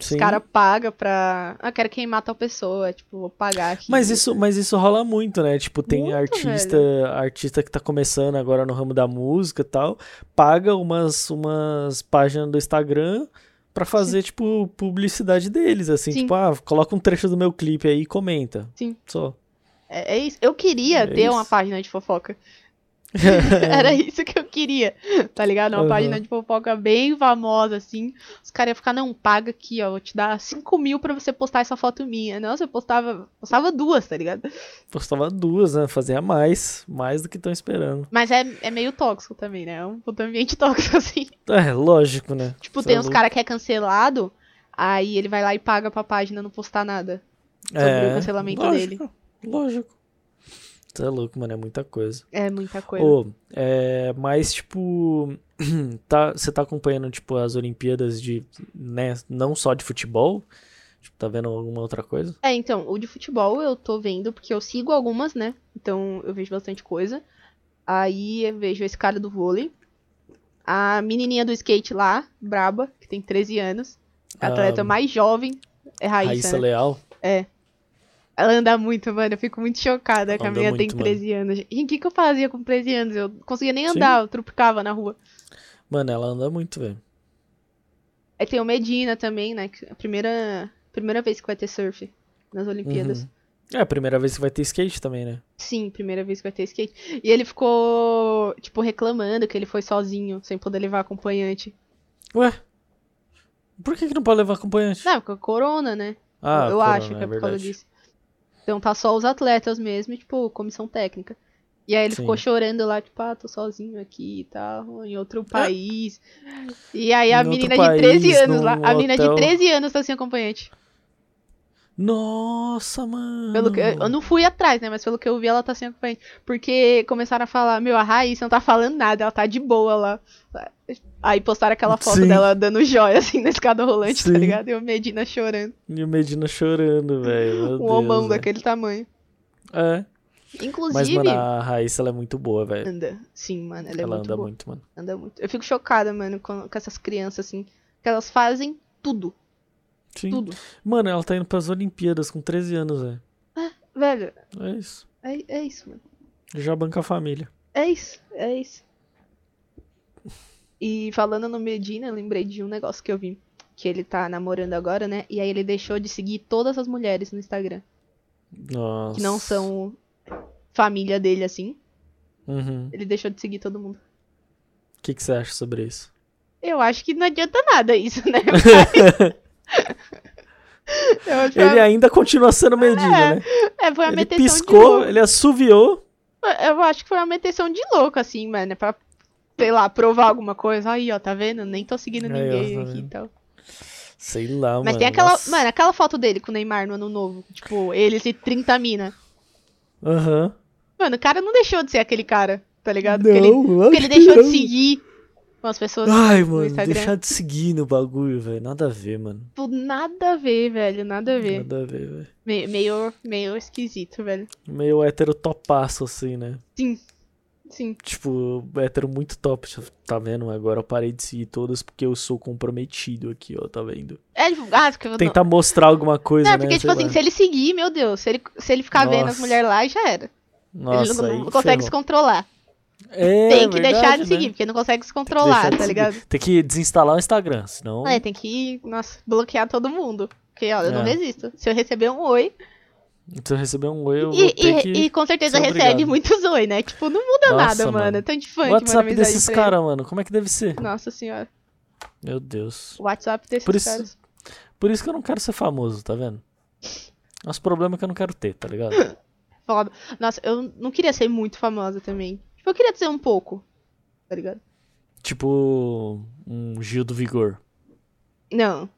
Sim. Os caras pagam pra. Ah, quero queimar tal pessoa. Tipo, vou pagar aqui. Mas isso, mas isso rola muito, né? Tipo, tem Muito, artista, artista que tá começando agora no ramo da música e tal, paga umas, umas páginas do Instagram pra fazer, tipo, publicidade deles, assim, Sim. tipo, ah, coloca um trecho do meu clipe aí e comenta. Sim. Só. É, é isso. Eu queria É ter isso. uma página de fofoca. Era isso que eu queria, tá ligado? Uma Uhum. página de fofoca bem famosa, assim. Os caras iam ficar, não, paga aqui, ó, vou te dar 5 mil pra você postar essa foto minha. Nossa, eu postava, postava duas, tá ligado? Postava duas, né? Fazia mais. Mais do que estão esperando. Mas é, é meio tóxico também, né? É um puto ambiente tóxico, assim. É, lógico, né? Tipo, tem é uns caras que é cancelado, aí ele vai lá e paga pra página não postar nada. sobre o cancelamento É, lógico, dele. Lógico. É louco, mano. É muita coisa. É muita coisa. Ô, é, mas, tipo, tá, você tá acompanhando, tipo, as Olimpíadas de, né, não só de futebol? Tipo, tá vendo alguma outra coisa? É, então, o de futebol eu tô vendo, porque eu sigo algumas, né? Então eu vejo bastante coisa. Aí eu vejo esse cara do vôlei. A menininha do skate lá, braba, que tem 13 anos. A atleta Ah, mais jovem é Raíssa, Raíssa né? Leal? Ela anda muito, mano. Eu fico muito chocada a menina tem muito, mano. 13 anos. E o que, que eu fazia com 13 anos? Eu não conseguia nem Sim. andar, eu trupicava na rua. Mano, ela anda muito, velho. Aí tem o Medina também, né? é A primeira, primeira vez que vai ter surf nas Olimpíadas. Uhum. É a primeira vez que vai ter skate também, né? Sim, primeira vez que vai ter skate. E ele ficou, tipo, reclamando que ele foi sozinho, sem poder levar acompanhante. Ué? Por que, que não pode levar acompanhante? Não, porque corona, né? Ah, eu corona, acho que é, é por causa disso. Então tá só os atletas mesmo, tipo, comissão técnica. E aí ele Sim. ficou chorando lá, tipo, ah, tô sozinho aqui e tal, em outro país. E aí a Em menina de 13 país, anos lá, a menina de hotel. 13 anos tá sem acompanhante. Nossa, mano. Pelo que, eu não fui atrás, né? Mas pelo que eu vi, ela tá sem acompanhante. Porque começaram a falar, meu, a Raíssa não tá falando nada, ela tá de boa lá. Aí postaram aquela foto Sim. dela dando joia, assim, na escada rolante, Sim. tá ligado? E o Medina chorando. E o Medina chorando, velho. Um homão daquele tamanho. É. Mas, Inclusive. mano, a Raíssa, ela é muito boa, velho. Anda. Sim, mano, ela é Ela muito anda boa. muito, mano. Anda muito. Eu fico chocada, mano, com, com essas crianças, assim. Que elas fazem tudo. Sim. Tudo. Mano, ela tá indo pras Olimpíadas com 13 anos, velho. Velho, É isso. é, é isso, mano. Já banca a família. É isso, é isso. E falando no Medina, eu lembrei de um negócio que eu vi. Que ele tá namorando agora, né? E aí ele deixou de seguir todas as mulheres no Instagram. Nossa. Que não são família dele, assim. Uhum. Ele deixou de seguir todo mundo. O que, que você acha sobre isso? Eu acho que não adianta nada isso, né? eu que Ele ainda continua sendo Medina, né? é, foi uma Ele piscou, ele assoviou. Eu acho que foi uma meteção de louco, assim, mano. Pra, sei lá, provar alguma coisa. Aí, ó, tá vendo? Nem tô seguindo Aí, ó, ninguém tá aqui e vendo? tal. Sei lá, mano. Mas tem aquela. nossa. Mano, aquela foto dele com o Neymar no ano novo. Tipo, eles e 30 mina. Aham. Mano, o cara não deixou de ser aquele cara, tá ligado? Não, Porque ele, porque ele deixou não. de seguir umas pessoas Ai, no mano, Instagram. deixar de seguir no bagulho, velho. Nada a ver, mano. Tipo, nada a ver, velho. Nada a ver. Nada a ver, velho. Me- meio, meio esquisito, velho. Meio hétero topaço, assim, né? Sim. Sim. Tipo, hétero muito top, tá vendo? Agora eu parei de seguir todas porque eu sou comprometido aqui, ó, tá vendo? É, tipo, ah, porque eu não- Tentar mostrar alguma coisa, Não, né? porque, tipo sei assim, lá. se ele seguir, meu Deus, se ele, se ele ficar vendo as Nossa. mulheres lá, já era. Nossa, ele não, não consegue se controlar. É, tem que verdade, deixar de né? seguir, porque não consegue se controlar, tá seguir. ligado? Tem que desinstalar o Instagram, senão. É, tem que, nossa, bloquear todo mundo. Porque, ó, eu não É. resisto. Se eu receber um oi. Se eu receber um oi, eu E, e- que. e com certeza recebe obrigado. muitos oi, né? Tipo, não muda Nossa, nada, mano. mano. Tanto de fã O WhatsApp desses caras, mano, como é que deve ser? Nossa senhora. Meu Deus. O WhatsApp desses Por isso- caras. Por isso que eu não quero ser famoso, tá vendo? Os problemas que eu não quero ter, tá ligado? Foda. Nossa, eu não queria ser muito famosa também. Tipo, eu queria ser um pouco. Tá ligado? tipo. Um Gil do Vigor. Não.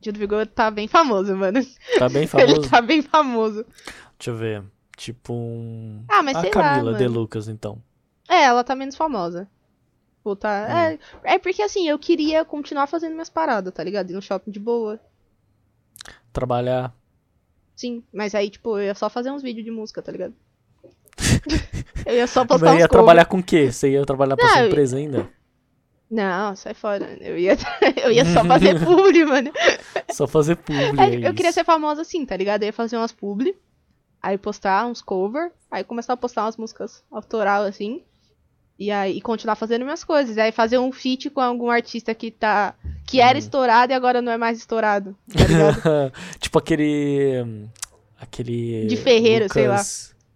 Gil do Vigor tá bem famoso, mano. Tá bem Ele famoso? tá bem famoso. Deixa eu ver. Tipo um. Ah, mas a sei Camila lá, De. Lucas, então. É, ela tá menos famosa. Tipo, tá... Hum. É, é porque assim, eu queria continuar fazendo minhas paradas, tá ligado? Ir no shopping de boa. Trabalhar. Sim, mas aí, tipo, eu ia só fazer uns vídeos de música, tá ligado? eu ia só postar Mas ia trabalhar com o quê? Você ia trabalhar pra Não, sua empresa ainda? Não, sai fora. Eu ia, eu ia só fazer publi, mano. Só fazer publi. É, é eu queria ser famosa assim, tá ligado? Eu ia fazer umas publi, aí postar uns cover, aí começar a postar umas músicas autoral, assim. E aí e continuar fazendo minhas coisas. Aí fazer um feat com algum artista que tá. que era Uhum. estourado e agora não é mais estourado. Tá tipo aquele. Aquele. De Ferreiro, sei lá.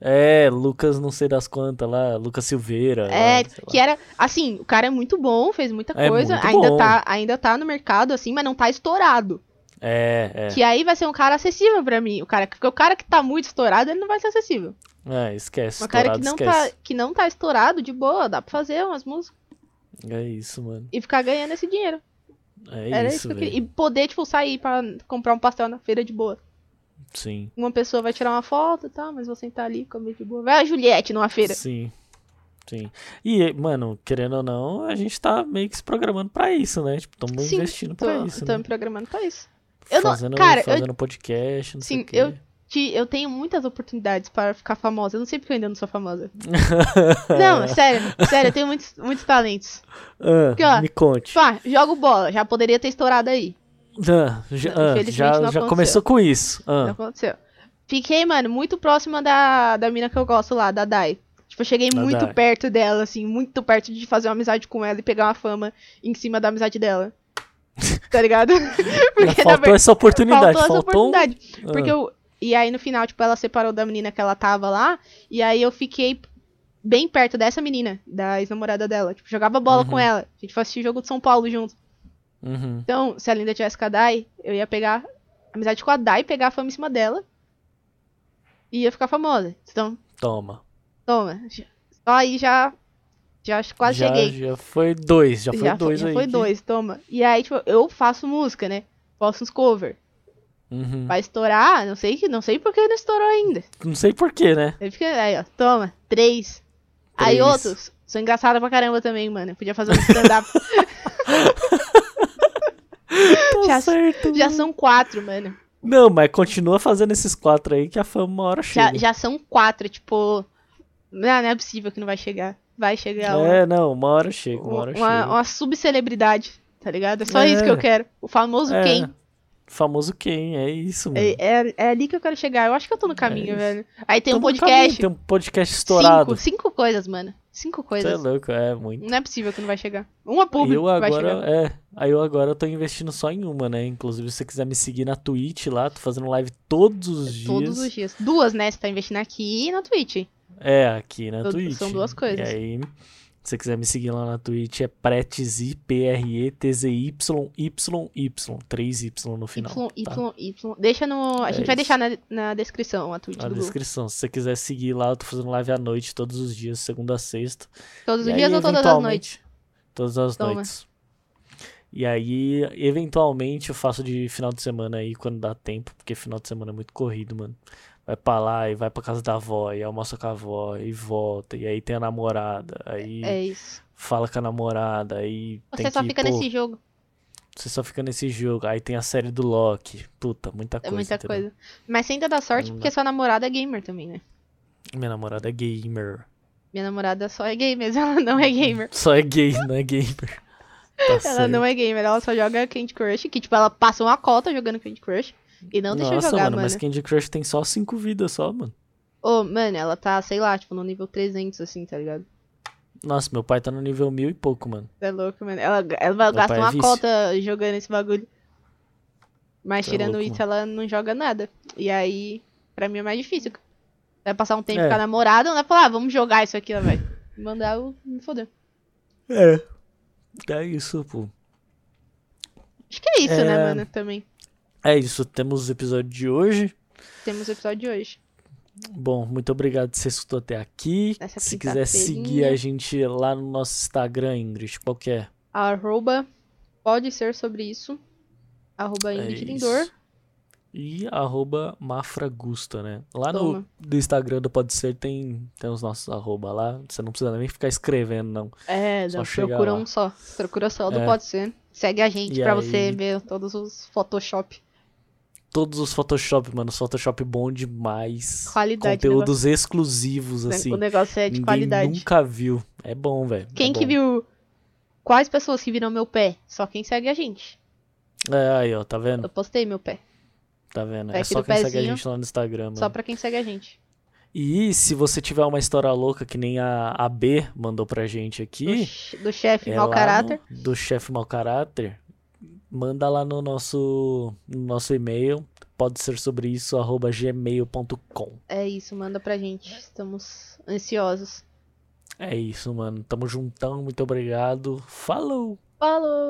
É, Lucas não sei das quantas lá, Lucas Silveira. É, lá, que era, assim, o cara é muito bom, fez muita É coisa, ainda bom. tá, ainda tá no mercado, assim, mas não tá estourado. É, é. Que aí vai ser um cara acessível pra mim. O cara, porque o cara que tá muito estourado, ele não vai ser acessível. É, esquece. Um cara que não, esquece. tá, que não tá estourado, de boa, dá pra fazer umas músicas É isso, mano. e ficar ganhando esse dinheiro. É Era isso, isso que eu queria. E poder, tipo, sair pra comprar um pastel na feira de boa. Sim. Uma pessoa vai tirar uma foto e tal, mas vou sentar ali comer de boa. Vai a Juliette numa feira. Sim. Sim. E, mano, querendo ou não, a gente tá meio que se programando pra isso, né? Tipo, estamos investindo Tô, pra isso, tô né? me programando pra isso. eu não- fazendo, cara, eu- fazendo podcast, não sei Sim, o quê. eu- Ti- Eu tenho muitas oportunidades para ficar famosa. Eu não sei porque eu ainda não sou famosa. não, sério, sério, eu tenho muitos, muitos talentos. Ah, Aqui, ó. me conte. Ah, jogo bola, já poderia ter estourado aí. Ah, já, Não, ah, já, não já começou com isso. Não Ah, aconteceu. Fiquei, mano, muito próxima da, da mina que eu gosto lá, da Dai. Tipo, eu cheguei Da muito Dai. perto dela, assim, muito perto de fazer uma amizade com ela e pegar uma fama em cima da amizade dela. Tá ligado? Porque, na faltou ver- essa oportunidade. faltou essa Faltou, um- oportunidade. Ah, Porque eu. E aí no final, tipo, ela separou da menina que ela tava lá. E aí eu fiquei bem perto dessa menina, da ex-namorada dela. Tipo, jogava bola Uhum. com ela. A gente foi assistir o jogo de São Paulo junto. Uhum. Então, se ela ainda tivesse com a Dai, eu ia pegar amizade com a Dai, pegar a fama em cima dela. E ia ficar famosa. Então, Toma. toma. já- Só aí já. Já quase já, cheguei. Já foi dois, já foi dois já aí. foi que- dois, toma. E aí, tipo, eu faço música, né? Faço uns cover. Uhum. Vai estourar, não sei que, não sei porque não estourou ainda. Não sei porquê, né? Aí fica, aí, ó, toma, três. Aí Três. outros, sou engraçada pra caramba também, mano. Podia fazer um stand-up. Tá Já- certo. já são quatro, mano. Não, mas continua fazendo esses quatro aí que a fama uma hora Já, chega. já são quatro, tipo. Não, não é possível que não vai chegar. Vai chegar uma, É, não, uma hora chega, uma hora uma, chega. uma subcelebridade, tá ligado? É só É. isso que eu quero. O famoso É, quem. Famoso quem, é isso, mano. É, é, é ali que eu quero chegar. Eu acho que eu tô no caminho, isso. velho. Aí tem um Tamo no podcast. caminho, Tem um podcast estourado. Cinco, cinco coisas, mano. Cinco Você é coisas. louco, é muito. Não é possível que não vai chegar. Uma pública eu agora, é, aí eu agora tô investindo só em uma, né? Inclusive, se você quiser me seguir na Twitch lá, tô fazendo live todos os dias. Todos os dias. Duas, né? Você tá investindo aqui e na Twitch. É, aqui na São- Twitch. são duas coisas. E aí, se você quiser me seguir lá na Twitch, é Pretzy, P-R-E-T-Z-Y, Y, Y, 3Y no final. Y, tá? Y, Y. Deixa no. A É gente vai isso. deixar na, na descrição a Twitch Na descrição. Se você quiser seguir lá, eu tô fazendo live à noite todos os dias, segunda a sexta. Todos os E dias aí, ou todas as noites? Todas as Toma. noites. E aí, eventualmente, eu faço de final de semana aí, quando dá tempo, porque final de semana é muito corrido, mano. Vai pra lá e vai pra casa da avó, e almoça com a avó, e volta, e aí tem a namorada, aí É isso. fala com a namorada, aí Você só que, fica pô, nesse jogo. Você só fica nesse jogo, aí tem a série do Loki. Puta, muita É coisa. muita entendeu? coisa. Mas você ainda dá sorte porque sua namorada é gamer também, né? Minha namorada é gamer. Minha namorada só é gay mesmo, ela não é gamer. Só é gay, não é gamer. Tá Ela certo. não é gamer, ela só joga Candy Crush, que tipo, ela passa uma cota jogando Candy Crush e não deixa Nossa, jogar, mano, mano. mas Candy Crush tem só cinco vidas só, mano. Ô, mano, ela tá, sei lá, tipo, no nível 300, assim, tá ligado? Nossa, meu pai tá no nível mil e pouco, mano. É louco, mano. Ela, ela gasta é uma vício. cota jogando esse bagulho. Mas Tá tirando louco, isso, ela não joga nada. E aí, pra mim é mais difícil. Vai passar um tempo É. com a namorada, ela vai falar, ah, vamos jogar isso aqui, ó, vai. Mandar eu me foder. É. É isso, pô. Acho que é isso, né, É. mano, também. É isso, temos o episódio de hoje. Temos o episódio de hoje. Bom, muito obrigado por você escutou até aqui. Nessa Se quiser seguir a gente lá no nosso Instagram, Ingrid, qual que é? Arroba pode ser sobre isso. Arroba É Ingrid isso. Lindor. E arroba Mafragusta, né? Lá no do Instagram do Pode Ser tem, tem os nossos arroba lá. Você não precisa nem ficar escrevendo, não. É, Só não, procura lá. um só. Procura só do É. Pode Ser. Segue a gente E pra aí- você ver todos os Photoshop. Todos os Photoshop, mano. Os Photoshop bom demais. Qualidade, Conteúdos exclusivos, né? assim. o negócio é de Ninguém qualidade. nunca viu. É bom, velho. Quem é que bom. viu? Quais pessoas que viram meu pé? Só quem segue a gente. É, aí, ó, tá vendo? Eu postei meu pé. Tá vendo? É Pack só do quem segue a pezinho. gente lá no Instagram, mano. Só pra quem segue a gente. E se você tiver uma história louca que nem a, a B mandou pra gente Do, aqui, che- do chefe é mau caráter. no- do chefe mau caráter, manda lá no nosso, no nosso e-mail, pode ser sobre isso, arroba gmail.com. É isso, manda pra gente. Estamos ansiosos. É isso, mano. Tamo juntão, muito obrigado. Falou! Falou!